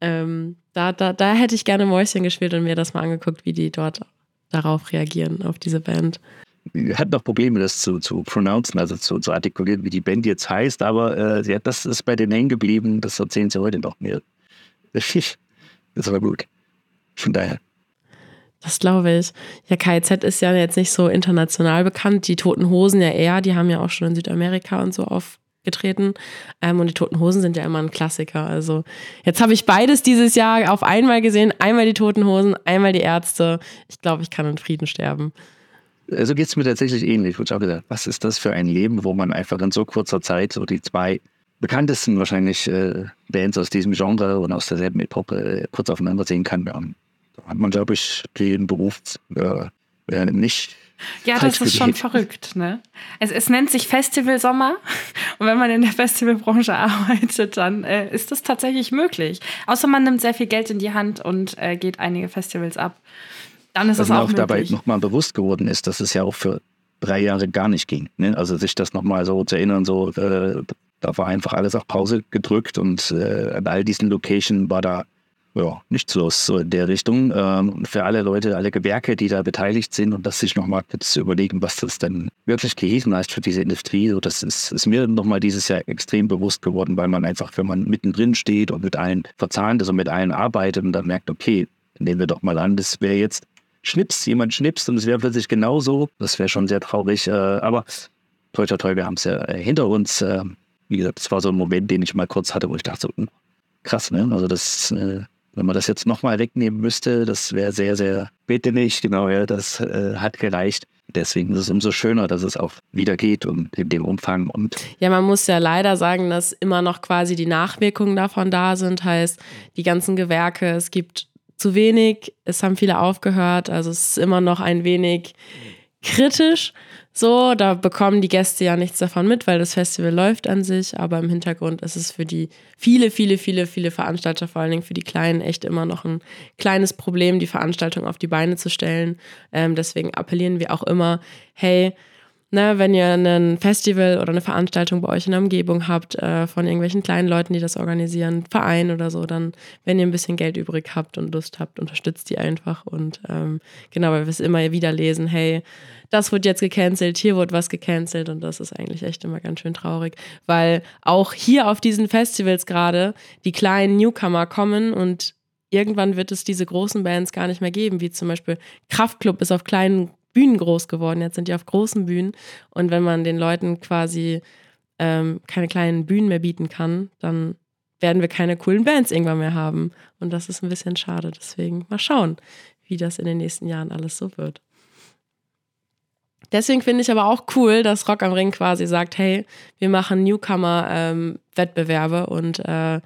Ähm, da, da, da hätte ich gerne Mäuschen gespielt und mir das mal angeguckt, wie die dort darauf reagieren, auf diese Band hat noch Probleme, das zu, zu pronouncen, also zu, zu artikulieren, wie die Band jetzt heißt, aber äh, ja, das ist bei denen hängen geblieben, das erzählen sie heute noch mehr. Das war gut. Von daher. Das glaube ich. Ja, KIZ ist ja jetzt nicht so international bekannt. Die Toten Hosen ja eher, die haben ja auch schon in Südamerika und so aufgetreten. Ähm, und die Toten Hosen sind ja immer ein Klassiker. Also jetzt habe ich beides dieses Jahr auf einmal gesehen. Einmal die Toten Hosen, einmal die Ärzte. Ich glaube, ich kann in Frieden sterben. So also geht es mir tatsächlich ähnlich. Wo ich auch gesagt was ist das für ein Leben, wo man einfach in so kurzer Zeit so die zwei bekanntesten wahrscheinlich äh, Bands aus diesem Genre und aus derselben Epoche äh, kurz aufeinander sehen kann. Ja, da hat man, glaube ich, den Beruf äh, nicht. Ja, das ist schon verrückt. Ne? Es, es, nennt sich Festival Sommer. Und wenn man in der Festivalbranche arbeitet, dann äh, ist das tatsächlich möglich. Außer man nimmt sehr viel Geld in die Hand und äh, geht einige Festivals ab dann ist es auch, auch dabei nochmal bewusst geworden ist, dass es ja auch für drei Jahre gar nicht ging. Ne? Also sich das nochmal so zu erinnern, so äh, da war einfach alles auf Pause gedrückt und äh, an all diesen Locations war da ja, nichts los so in der Richtung. Ähm, und für alle Leute, alle Gewerke, die da beteiligt sind und das sich nochmal zu überlegen, was das denn wirklich gehießen heißt für diese Industrie, so das ist, ist mir nochmal dieses Jahr extrem bewusst geworden, weil man einfach, wenn man mittendrin steht und mit allen verzahnt ist und mit allen arbeitet und dann merkt, okay, nehmen wir doch mal an, das wäre jetzt schnippst, jemand schnippst und es wäre plötzlich genauso. Das wäre schon sehr traurig. Äh, aber toll, toll, toll, wir haben es ja äh, hinter uns. Äh, wie gesagt, das war so ein Moment, den ich mal kurz hatte, wo ich dachte, so, hm, krass, ne? Also das, äh, wenn man das jetzt nochmal wegnehmen müsste, das wäre sehr, sehr, bitte nicht, genau, ja, das äh, hat gereicht. Deswegen ist es umso schöner, dass es auch wieder geht und in dem Umfang. Und ja, man muss ja leider sagen, dass immer noch quasi die Nachwirkungen davon da sind. Heißt, die ganzen Gewerke, es gibt zu wenig. Es haben viele aufgehört. Also es ist immer noch ein wenig kritisch. So, da bekommen die Gäste ja nichts davon mit, weil das Festival läuft an sich, aber im Hintergrund ist es für die viele, viele, viele, viele Veranstalter, vor allen Dingen für die Kleinen, echt immer noch ein kleines Problem, die Veranstaltung auf die Beine zu stellen. Ähm, deswegen appellieren wir auch immer, hey, ne, wenn ihr ein Festival oder eine Veranstaltung bei euch in der Umgebung habt, äh, von irgendwelchen kleinen Leuten, die das organisieren, Verein oder so, dann, wenn ihr ein bisschen Geld übrig habt und Lust habt, unterstützt die einfach. Und ähm, genau, weil wir es immer wieder lesen, hey, das wird jetzt gecancelt, hier wird was gecancelt und das ist eigentlich echt immer ganz schön traurig, weil auch hier auf diesen Festivals gerade die kleinen Newcomer kommen und irgendwann wird es diese großen Bands gar nicht mehr geben, wie zum Beispiel Kraftklub ist auf kleinen Bühnen groß geworden, jetzt sind die auf großen Bühnen. Und wenn man den Leuten quasi ähm, keine kleinen Bühnen mehr bieten kann, dann werden wir keine coolen Bands irgendwann mehr haben. Und das ist ein bisschen schade. Deswegen mal schauen, wie das in den nächsten Jahren alles so wird. Deswegen finde ich aber auch cool, dass Rock am Ring quasi sagt, hey, wir machen Newcomer-Wettbewerbe ähm, und äh,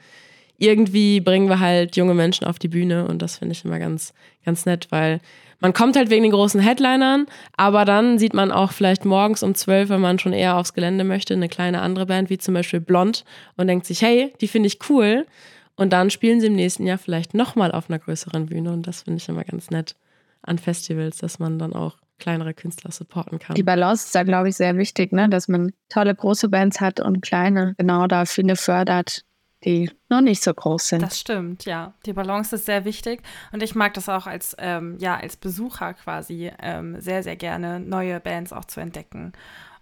irgendwie bringen wir halt junge Menschen auf die Bühne und das finde ich immer ganz, ganz nett, weil man kommt halt wegen den großen Headlinern, aber dann sieht man auch vielleicht morgens um zwölf, wenn man schon eher aufs Gelände möchte, eine kleine andere Band wie zum Beispiel Blond und denkt sich, hey, die finde ich cool. Und dann spielen sie im nächsten Jahr vielleicht nochmal auf einer größeren Bühne und das finde ich immer ganz nett an Festivals, dass man dann auch kleinere Künstler supporten kann. Die Balance ist da, glaube ich, sehr wichtig, ne? dass man tolle große Bands hat und kleine, genau da viele fördert die noch nicht so groß sind. Das stimmt, ja. Die Balance ist sehr wichtig und ich mag das auch als, ähm, ja, als Besucher quasi ähm, sehr, sehr gerne, neue Bands auch zu entdecken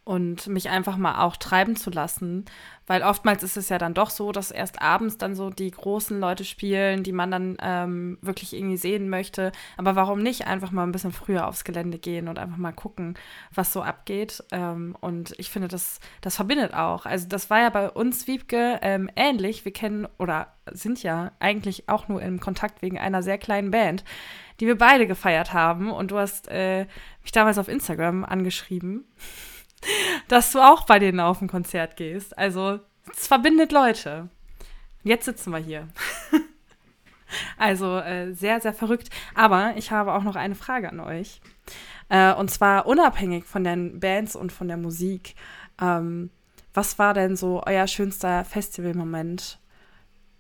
und mich einfach mal auch treiben zu lassen, weil oftmals ist es ja dann doch so, dass erst abends dann so die großen Leute spielen, die man dann ähm, wirklich irgendwie sehen möchte. Aber warum nicht einfach mal ein bisschen früher aufs Gelände gehen und einfach mal gucken, was so abgeht? Ähm, und ich finde, das, das verbindet auch. Also das war ja bei uns, Wiebke, ähm, ähnlich. Wir kennen oder sind ja eigentlich auch nur im Kontakt wegen einer sehr kleinen Band, die wir beide gefeiert haben. Und du hast äh, mich damals auf Instagram angeschrieben dass du auch bei denen auf ein Konzert gehst. Also, es verbindet Leute. Jetzt sitzen wir hier. also, äh, sehr, sehr verrückt. Aber ich habe auch noch eine Frage an euch. Äh, und zwar unabhängig von den Bands und von der Musik. Ähm, was war denn so euer schönster Festivalmoment,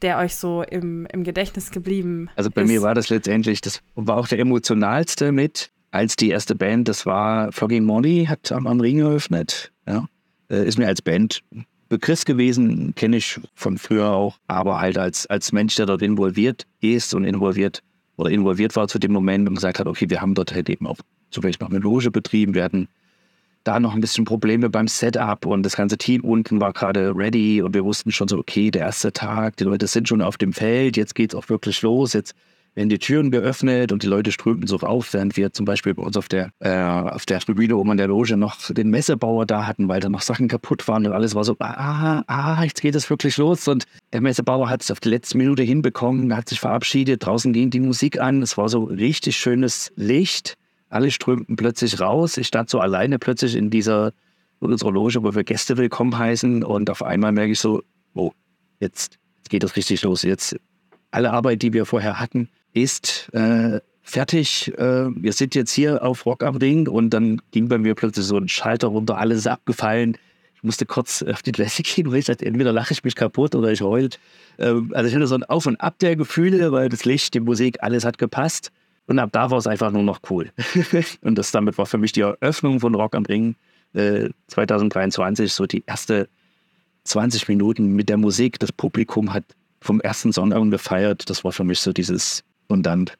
der euch so im, im Gedächtnis geblieben Also bei ist? mir war das letztendlich, das war auch der emotionalste mit als die erste Band, das war Flogging Molly, hat am, am Ring eröffnet. Ja. Äh, ist mir als Band Begriff gewesen, kenne ich von früher auch, aber halt als, als Mensch, der dort involviert ist und involviert oder involviert war zu dem Moment und gesagt hat, okay, wir haben dort halt eben auch zufällig noch eine Loge betrieben, wir hatten da noch ein bisschen Probleme beim Setup und das ganze Team unten war gerade ready und wir wussten schon so, okay, der erste Tag, die Leute sind schon auf dem Feld, jetzt geht es auch wirklich los, jetzt werden die Türen geöffnet und die Leute strömten so auf, während wir zum Beispiel bei uns auf der, äh, auf der Tribüne oben in der Loge noch den Messebauer da hatten, weil da noch Sachen kaputt waren und alles war so, ah, ah, jetzt geht es wirklich los. Und der Messebauer hat es auf die letzte Minute hinbekommen, hat sich verabschiedet, draußen ging die Musik an, es war so richtig schönes Licht, alle strömten plötzlich raus. Ich stand so alleine plötzlich in dieser, in unserer Loge, wo wir Gäste willkommen heißen und auf einmal merke ich so, oh, jetzt, jetzt geht es richtig los. Jetzt alle Arbeit, die wir vorher hatten, ist äh, fertig. Äh, wir sind jetzt hier auf Rock am Ring und dann ging bei mir plötzlich so ein Schalter runter, alles ist abgefallen. Ich musste kurz auf die Toilette gehen, weil ich dachte, entweder lache ich mich kaputt oder ich heult. Ähm, also ich hatte so ein Auf und Ab der Gefühle, weil das Licht, die Musik, alles hat gepasst. Und ab da war es einfach nur noch cool. und das damit war für mich die Eröffnung von Rock am Ring äh, 2023 so die erste 20 Minuten mit der Musik. Das Publikum hat vom ersten Song gefeiert. Das war für mich so dieses und dann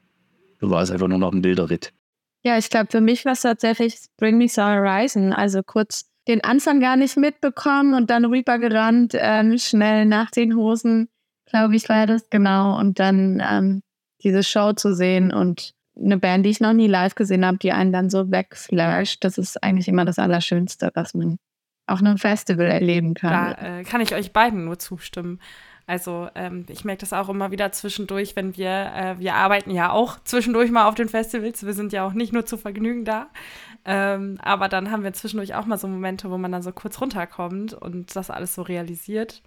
war es einfach nur noch ein wilder Ritt. Ja, ich glaube, für mich war es tatsächlich Bring Me Some Horizon. Also kurz den Anfang gar nicht mitbekommen und dann rübergerannt, ähm, schnell nach den Hosen, glaube ich, war das genau. Und dann ähm, diese Show zu sehen und eine Band, die ich noch nie live gesehen habe, die einen dann so wegflasht, das ist eigentlich immer das Allerschönste, was man auf einem Festival erleben kann. Da äh, kann ich euch beiden nur zustimmen. Also ähm, ich merke das auch immer wieder zwischendurch, wenn wir, äh, wir arbeiten ja auch zwischendurch mal auf den Festivals. Wir sind ja auch nicht nur zu Vergnügen da. Ähm, aber dann haben wir zwischendurch auch mal so Momente, wo man dann so kurz runterkommt und das alles so realisiert.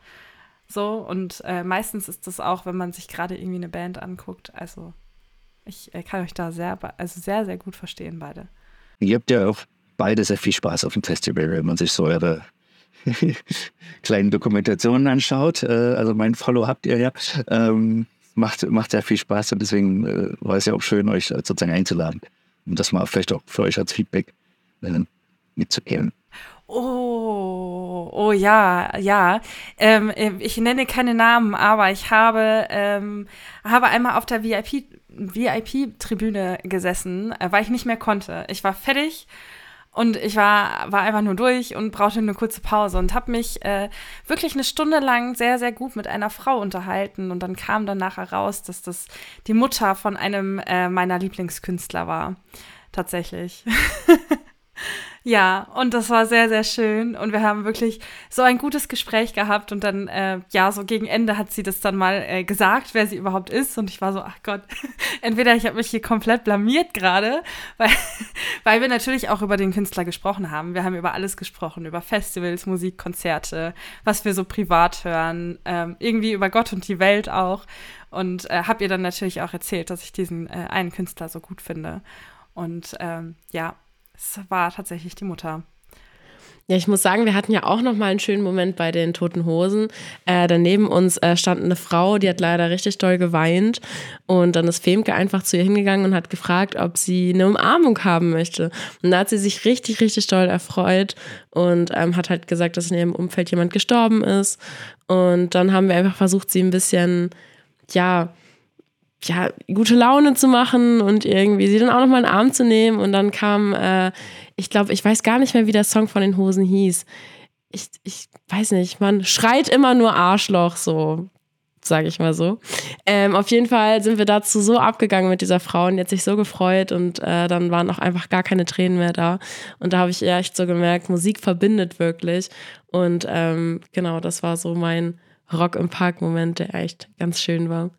So, und äh, meistens ist das auch, wenn man sich gerade irgendwie eine Band anguckt. Also ich äh, kann euch da sehr, also sehr, sehr gut verstehen, beide. Ihr habt ja auch beide sehr viel Spaß auf dem Festival, wenn man sich so eure kleinen Dokumentationen anschaut. Äh, also mein Follow habt ihr ja. Ähm, macht, macht sehr viel Spaß und deswegen äh, war es ja auch schön, euch sozusagen einzuladen, um das mal vielleicht auch für euch als Feedback äh, mitzugeben. Oh, oh ja, ja. Ähm, ich nenne keine Namen, aber ich habe, ähm, habe einmal auf der VIP, VIP-Tribüne gesessen, äh, weil ich nicht mehr konnte. Ich war fertig und ich war, war einfach nur durch und brauchte eine kurze Pause und habe mich äh, wirklich eine Stunde lang sehr, sehr gut mit einer Frau unterhalten. Und dann kam dann nachher raus, dass das die Mutter von einem äh, meiner Lieblingskünstler war. Tatsächlich. Ja, und das war sehr, sehr schön. Und wir haben wirklich so ein gutes Gespräch gehabt. Und dann, äh, ja, so gegen Ende hat sie das dann mal äh, gesagt, wer sie überhaupt ist. Und ich war so, ach Gott, entweder ich habe mich hier komplett blamiert gerade, weil, weil wir natürlich auch über den Künstler gesprochen haben. Wir haben über alles gesprochen, über Festivals, Musik, Konzerte, was wir so privat hören, ähm, irgendwie über Gott und die Welt auch. Und äh, habe ihr dann natürlich auch erzählt, dass ich diesen äh, einen Künstler so gut finde. Und ähm, ja, es war tatsächlich die Mutter. Ja, ich muss sagen, wir hatten ja auch noch mal einen schönen Moment bei den Toten Hosen. Äh, daneben uns äh, stand eine Frau, die hat leider richtig doll geweint. Und dann ist Femke einfach zu ihr hingegangen und hat gefragt, ob sie eine Umarmung haben möchte. Und da hat sie sich richtig, richtig doll erfreut und ähm, hat halt gesagt, dass in ihrem Umfeld jemand gestorben ist. Und dann haben wir einfach versucht, sie ein bisschen, ja, ja, gute Laune zu machen und irgendwie sie dann auch nochmal in den Arm zu nehmen. Und dann kam, äh, ich glaube, ich weiß gar nicht mehr, wie der Song von den Hosen hieß. Ich, ich weiß nicht, man schreit immer nur Arschloch, so, sage ich mal so. Ähm, auf jeden Fall sind wir dazu so abgegangen mit dieser Frau und die hat sich so gefreut und äh, dann waren auch einfach gar keine Tränen mehr da. Und da habe ich echt so gemerkt, Musik verbindet wirklich. Und ähm, genau, das war so mein Rock im Park-Moment, der echt ganz schön war.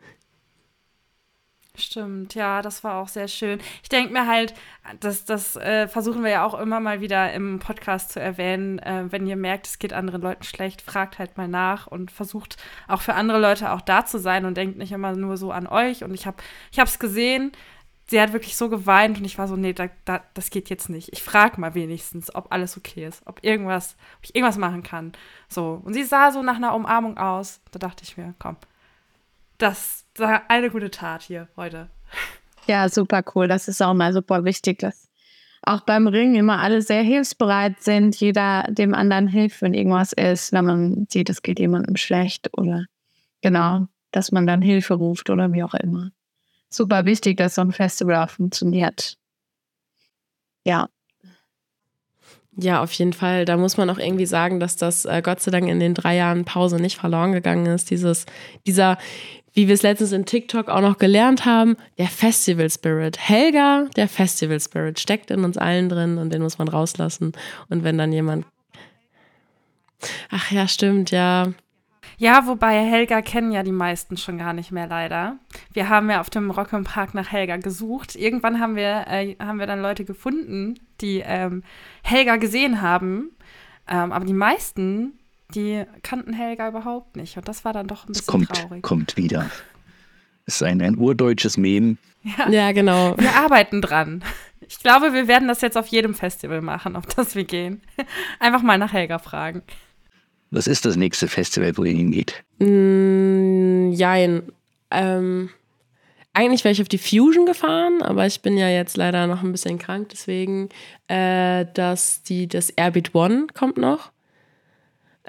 Stimmt, ja, das war auch sehr schön. Ich denke mir halt, das, das äh, versuchen wir ja auch immer mal wieder im Podcast zu erwähnen. Äh, wenn ihr merkt, es geht anderen Leuten schlecht, fragt halt mal nach und versucht auch für andere Leute auch da zu sein und denkt nicht immer nur so an euch. Und ich habe es gesehen, sie hat wirklich so geweint und ich war so, nee, da, da, das geht jetzt nicht. Ich frage mal wenigstens, ob alles okay ist, ob irgendwas, ob ich irgendwas machen kann. So. Und sie sah so nach einer Umarmung aus. Da dachte ich mir, komm, das eine gute Tat hier heute. Ja, super cool. Das ist auch mal super wichtig, dass auch beim Ringen immer alle sehr hilfsbereit sind, jeder dem anderen hilft, wenn irgendwas ist, wenn man sieht, es geht jemandem schlecht oder genau, dass man dann Hilfe ruft oder wie auch immer. Super wichtig, dass so ein Festival funktioniert. Ja. Ja, auf jeden Fall. Da muss man auch irgendwie sagen, dass das äh, Gott sei Dank in den drei Jahren Pause nicht verloren gegangen ist. Dieses, dieser, wie wir es letztens in TikTok auch noch gelernt haben, der Festival Spirit. Helga, der Festival Spirit, steckt in uns allen drin und den muss man rauslassen. Und wenn dann jemand. Ach ja, stimmt, ja. Ja, wobei Helga kennen ja die meisten schon gar nicht mehr leider. Wir haben ja auf dem Rock im Park nach Helga gesucht. Irgendwann haben wir, äh, haben wir dann Leute gefunden, die ähm, Helga gesehen haben. Ähm, aber die meisten die kannten Helga überhaupt nicht. Und das war dann doch ein bisschen es kommt, traurig. kommt wieder. Es ist ein, ein urdeutsches Mem. Ja. ja, genau. Wir arbeiten dran. Ich glaube, wir werden das jetzt auf jedem Festival machen, auf das wir gehen. Einfach mal nach Helga fragen. Was ist das nächste Festival, wo ihr hingeht? Mm, jein. Ähm, eigentlich wäre ich auf die Fusion gefahren, aber ich bin ja jetzt leider noch ein bisschen krank, deswegen äh, dass die, das Airbeat One kommt noch.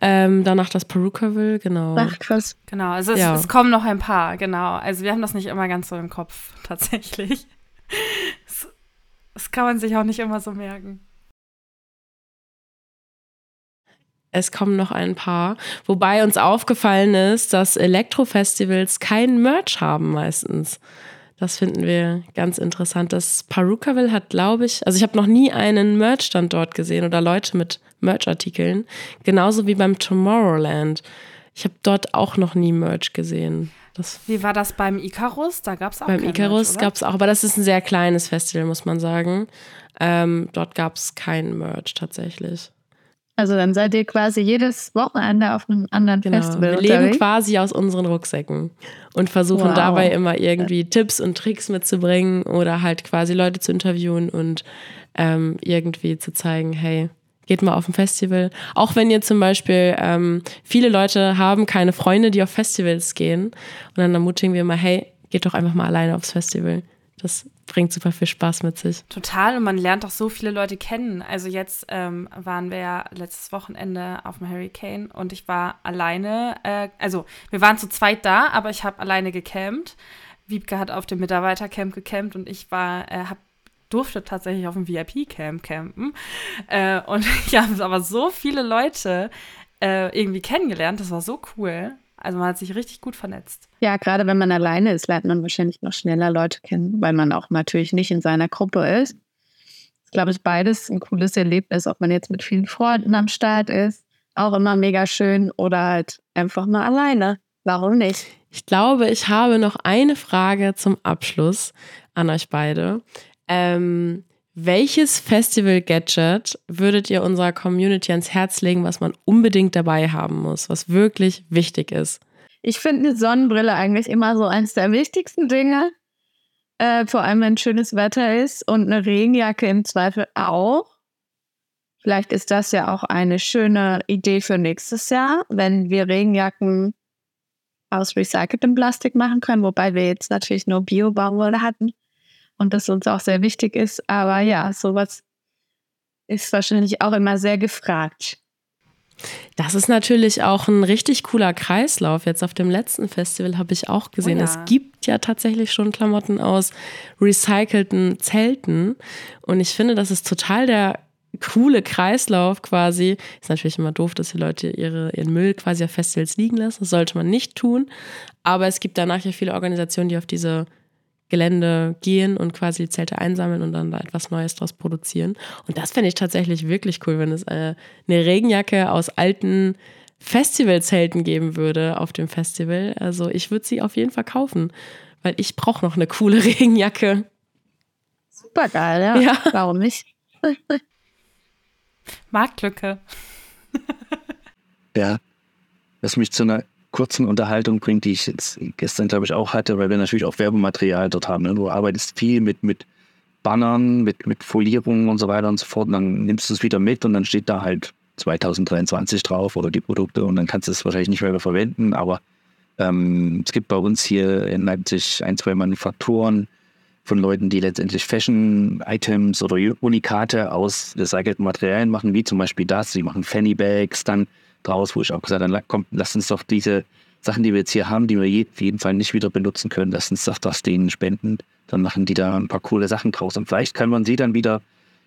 Ähm, danach das Perukaville, genau. Ach, krass. Genau, also es, ja. es, kommen noch ein paar, genau. Also wir haben das nicht immer ganz so im Kopf, tatsächlich. Das, das kann man sich auch nicht immer so merken. Es kommen noch ein paar. Wobei uns aufgefallen ist, dass Elektrofestivals keinen Merch haben meistens. Das finden wir ganz interessant. Das Perukaville hat, glaube ich, also ich habe noch nie einen Merch-Stand dort gesehen oder Leute mit Merch-Artikeln. Genauso wie beim Tomorrowland. Ich habe dort auch noch nie Merch gesehen. Das wie war das beim Icarus? Da gab es auch Beim Icarus gab es auch, aber das ist ein sehr kleines Festival, muss man sagen. Ähm, dort gab es kein Merch tatsächlich. Also dann seid ihr quasi jedes Wochenende auf einem anderen genau. Festival. Wir leben unterwegs? quasi aus unseren Rucksäcken und versuchen wow. dabei immer irgendwie Tipps und Tricks mitzubringen oder halt quasi Leute zu interviewen und ähm, irgendwie zu zeigen, hey, geht mal auf ein Festival. Auch wenn ihr zum Beispiel, ähm, viele Leute haben keine Freunde, die auf Festivals gehen. Und dann ermutigen wir mal, hey, geht doch einfach mal alleine aufs Festival. Das bringt super viel Spaß mit sich. Total und man lernt auch so viele Leute kennen. Also jetzt ähm, waren wir ja letztes Wochenende auf dem Hurricane und ich war alleine, äh, also wir waren zu zweit da, aber ich habe alleine gecampt. Wiebke hat auf dem Mitarbeitercamp gecampt und ich war, äh, hab, durfte tatsächlich auf dem VIP-Camp campen. Äh, und ich habe aber so viele Leute äh, irgendwie kennengelernt, das war so cool. Also man hat sich richtig gut vernetzt. Ja, gerade wenn man alleine ist, lernt man wahrscheinlich noch schneller Leute kennen, weil man auch natürlich nicht in seiner Gruppe ist. Ich glaube, es ist beides ein cooles Erlebnis, ob man jetzt mit vielen Freunden am Start ist, auch immer mega schön oder halt einfach mal alleine. Warum nicht? Ich glaube, ich habe noch eine Frage zum Abschluss an euch beide. Ähm, welches Festival-Gadget würdet ihr unserer Community ans Herz legen, was man unbedingt dabei haben muss, was wirklich wichtig ist? Ich finde eine Sonnenbrille eigentlich immer so eines der wichtigsten Dinge. Äh, vor allem, wenn schönes Wetter ist und eine Regenjacke im Zweifel auch. Vielleicht ist das ja auch eine schöne Idee für nächstes Jahr, wenn wir Regenjacken aus recyceltem Plastik machen können, wobei wir jetzt natürlich nur Bio-Baumwolle hatten und das uns auch sehr wichtig ist. Aber ja, sowas ist wahrscheinlich auch immer sehr gefragt. Das ist natürlich auch ein richtig cooler Kreislauf. Jetzt auf dem letzten Festival habe ich auch gesehen, oh ja. es gibt ja tatsächlich schon Klamotten aus recycelten Zelten. Und ich finde, das ist total der coole Kreislauf quasi. Ist natürlich immer doof, dass die Leute ihre, ihren Müll quasi auf Festivals liegen lassen. Das sollte man nicht tun. Aber es gibt danach ja viele Organisationen, die auf diese Gelände gehen und quasi die Zelte einsammeln und dann da etwas Neues draus produzieren. Und das fände ich tatsächlich wirklich cool, wenn es äh, eine Regenjacke aus alten Festivalzelten geben würde auf dem Festival. Also ich würde sie auf jeden Fall kaufen, weil ich brauche noch eine coole Regenjacke. Super geil, ja. ja. Warum nicht? Marktlücke. ja, das mich zu einer kurzen Unterhaltung bringt, die ich jetzt gestern, glaube ich, auch hatte, weil wir natürlich auch Werbematerial dort haben. Ne? Du arbeitest viel mit, mit Bannern, mit, mit Folierungen und so weiter und so fort. Und dann nimmst du es wieder mit und dann steht da halt 2023 drauf oder die Produkte und dann kannst du es wahrscheinlich nicht mehr verwenden. Aber ähm, es gibt bei uns hier in Leipzig ein, zwei Manufakturen von Leuten, die letztendlich Fashion-Items oder Unikate aus recycelten Materialien machen, wie zum Beispiel das. Sie machen Fanny Bags, dann draus, wo ich auch gesagt habe, komm, lass uns doch diese Sachen, die wir jetzt hier haben, die wir auf jeden Fall nicht wieder benutzen können, lass uns doch das denen spenden. Dann machen die da ein paar coole Sachen draus. Und vielleicht kann man sie dann wieder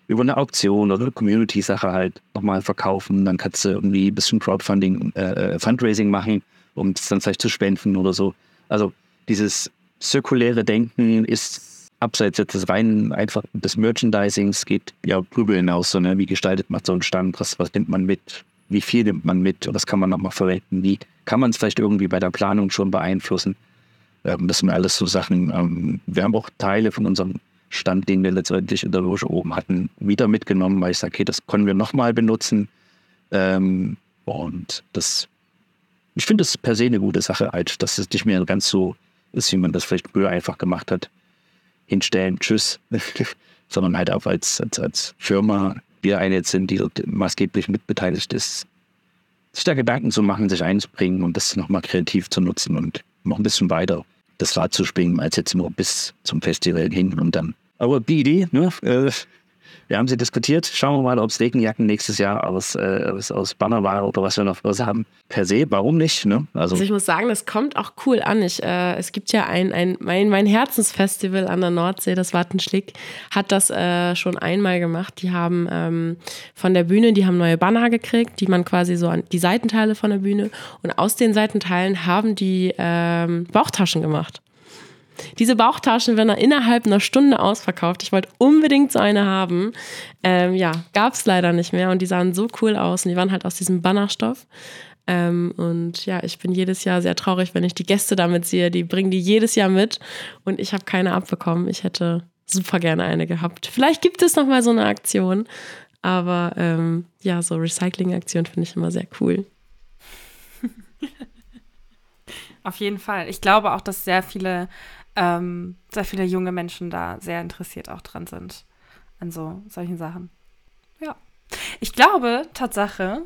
über eine Auktion oder eine Community-Sache halt nochmal verkaufen. Dann kannst du irgendwie ein bisschen Crowdfunding, äh, äh, Fundraising machen, um es dann vielleicht zu spenden oder so. Also dieses zirkuläre Denken ist abseits jetzt des reinen einfach des Merchandisings, geht ja drüber hinaus. So, ne? Wie gestaltet man so einen Stand? Was, was nimmt man mit? Wie viel nimmt man mit und das kann man nochmal verwenden, wie kann man es vielleicht irgendwie bei der Planung schon beeinflussen. Ähm, das sind alles so Sachen. Ähm, wir haben auch Teile von unserem Stand, den wir letztendlich in der Loge oben hatten, wieder mitgenommen, weil ich sage, okay, das können wir nochmal benutzen. Ähm, und das, ich finde das per se eine gute Sache, halt, dass es nicht mehr ganz so ist, wie man das vielleicht früher einfach gemacht hat. Hinstellen, tschüss, sondern halt auch als, als, als Firma wir eine jetzt sind, die maßgeblich mitbeteiligt ist, sich da Gedanken zu machen, sich einzubringen und das nochmal kreativ zu nutzen und noch ein bisschen weiter das Rad zu springen, als jetzt nur bis zum Festival hin und dann. Aber die Idee, ne, äh, wir haben sie diskutiert. Schauen wir mal, ob es Regenjacken nächstes Jahr aus, äh, aus, Bannerware oder was wir noch was haben. Per se, warum nicht? Ne? Also, also ich muss sagen, das kommt auch cool an. Ich, äh, es gibt ja ein, ein mein, mein Herzensfestival an der Nordsee, das Wattenschlick, hat das äh, schon einmal gemacht. Die haben ähm, von der Bühne, die haben neue Banner gekriegt, die man quasi so an die Seitenteile von der Bühne und aus den Seitenteilen haben die ähm, Bauchtaschen gemacht. Diese Bauchtaschen werden innerhalb einer Stunde ausverkauft. Ich wollte unbedingt so eine haben. Ähm, ja, gab es leider nicht mehr und die sahen so cool aus und die waren halt aus diesem Bannerstoff. Ähm, und ja, ich bin jedes Jahr sehr traurig, wenn ich die Gäste damit sehe. Die bringen die jedes Jahr mit und ich habe keine abbekommen. Ich hätte super gerne eine gehabt. Vielleicht gibt es noch mal so eine Aktion, aber ähm, ja, so Recycling-Aktion finde ich immer sehr cool. Auf jeden Fall. Ich glaube auch, dass sehr viele ähm, sehr viele junge Menschen da sehr interessiert auch dran sind an so solchen Sachen. Ja. Ich glaube, Tatsache,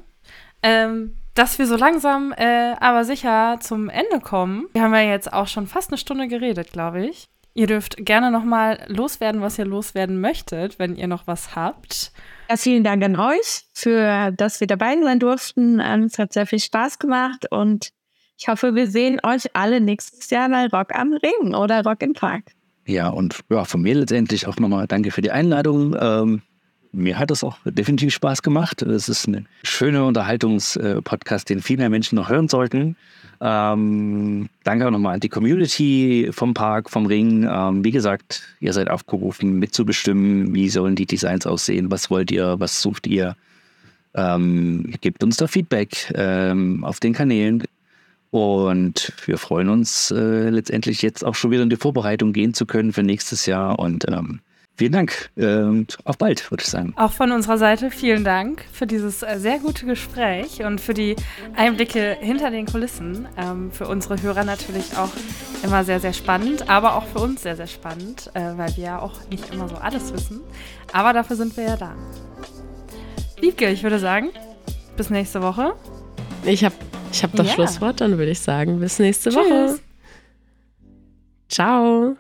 ähm, dass wir so langsam äh, aber sicher zum Ende kommen. Wir haben ja jetzt auch schon fast eine Stunde geredet, glaube ich. Ihr dürft gerne nochmal loswerden, was ihr loswerden möchtet, wenn ihr noch was habt. Ja, vielen Dank an euch, für dass wir dabei sein durften. Ähm, es hat sehr viel Spaß gemacht und ich hoffe, wir sehen euch alle nächstes Jahr bei Rock am Ring oder Rock im Park. Ja, und ja, von mir letztendlich auch nochmal danke für die Einladung. Ähm, mir hat es auch definitiv Spaß gemacht. Es ist ein schöner Unterhaltungspodcast, den viel mehr Menschen noch hören sollten. Ähm, danke auch nochmal an die Community vom Park, vom Ring. Ähm, wie gesagt, ihr seid aufgerufen, mitzubestimmen, wie sollen die Designs aussehen, was wollt ihr, was sucht ihr. Ähm, gebt uns da Feedback ähm, auf den Kanälen. Und wir freuen uns äh, letztendlich jetzt auch schon wieder in die Vorbereitung gehen zu können für nächstes Jahr. Und ähm, vielen Dank. Ähm, auf bald, würde ich sagen. Auch von unserer Seite vielen Dank für dieses äh, sehr gute Gespräch und für die Einblicke hinter den Kulissen. Ähm, für unsere Hörer natürlich auch immer sehr, sehr spannend, aber auch für uns sehr, sehr spannend, äh, weil wir ja auch nicht immer so alles wissen. Aber dafür sind wir ja da. Wiebke, ich würde sagen, bis nächste Woche. Ich habe ich hab das Ja. Schlusswort, dann würde ich sagen, bis nächste Tschüss. Woche. Ciao.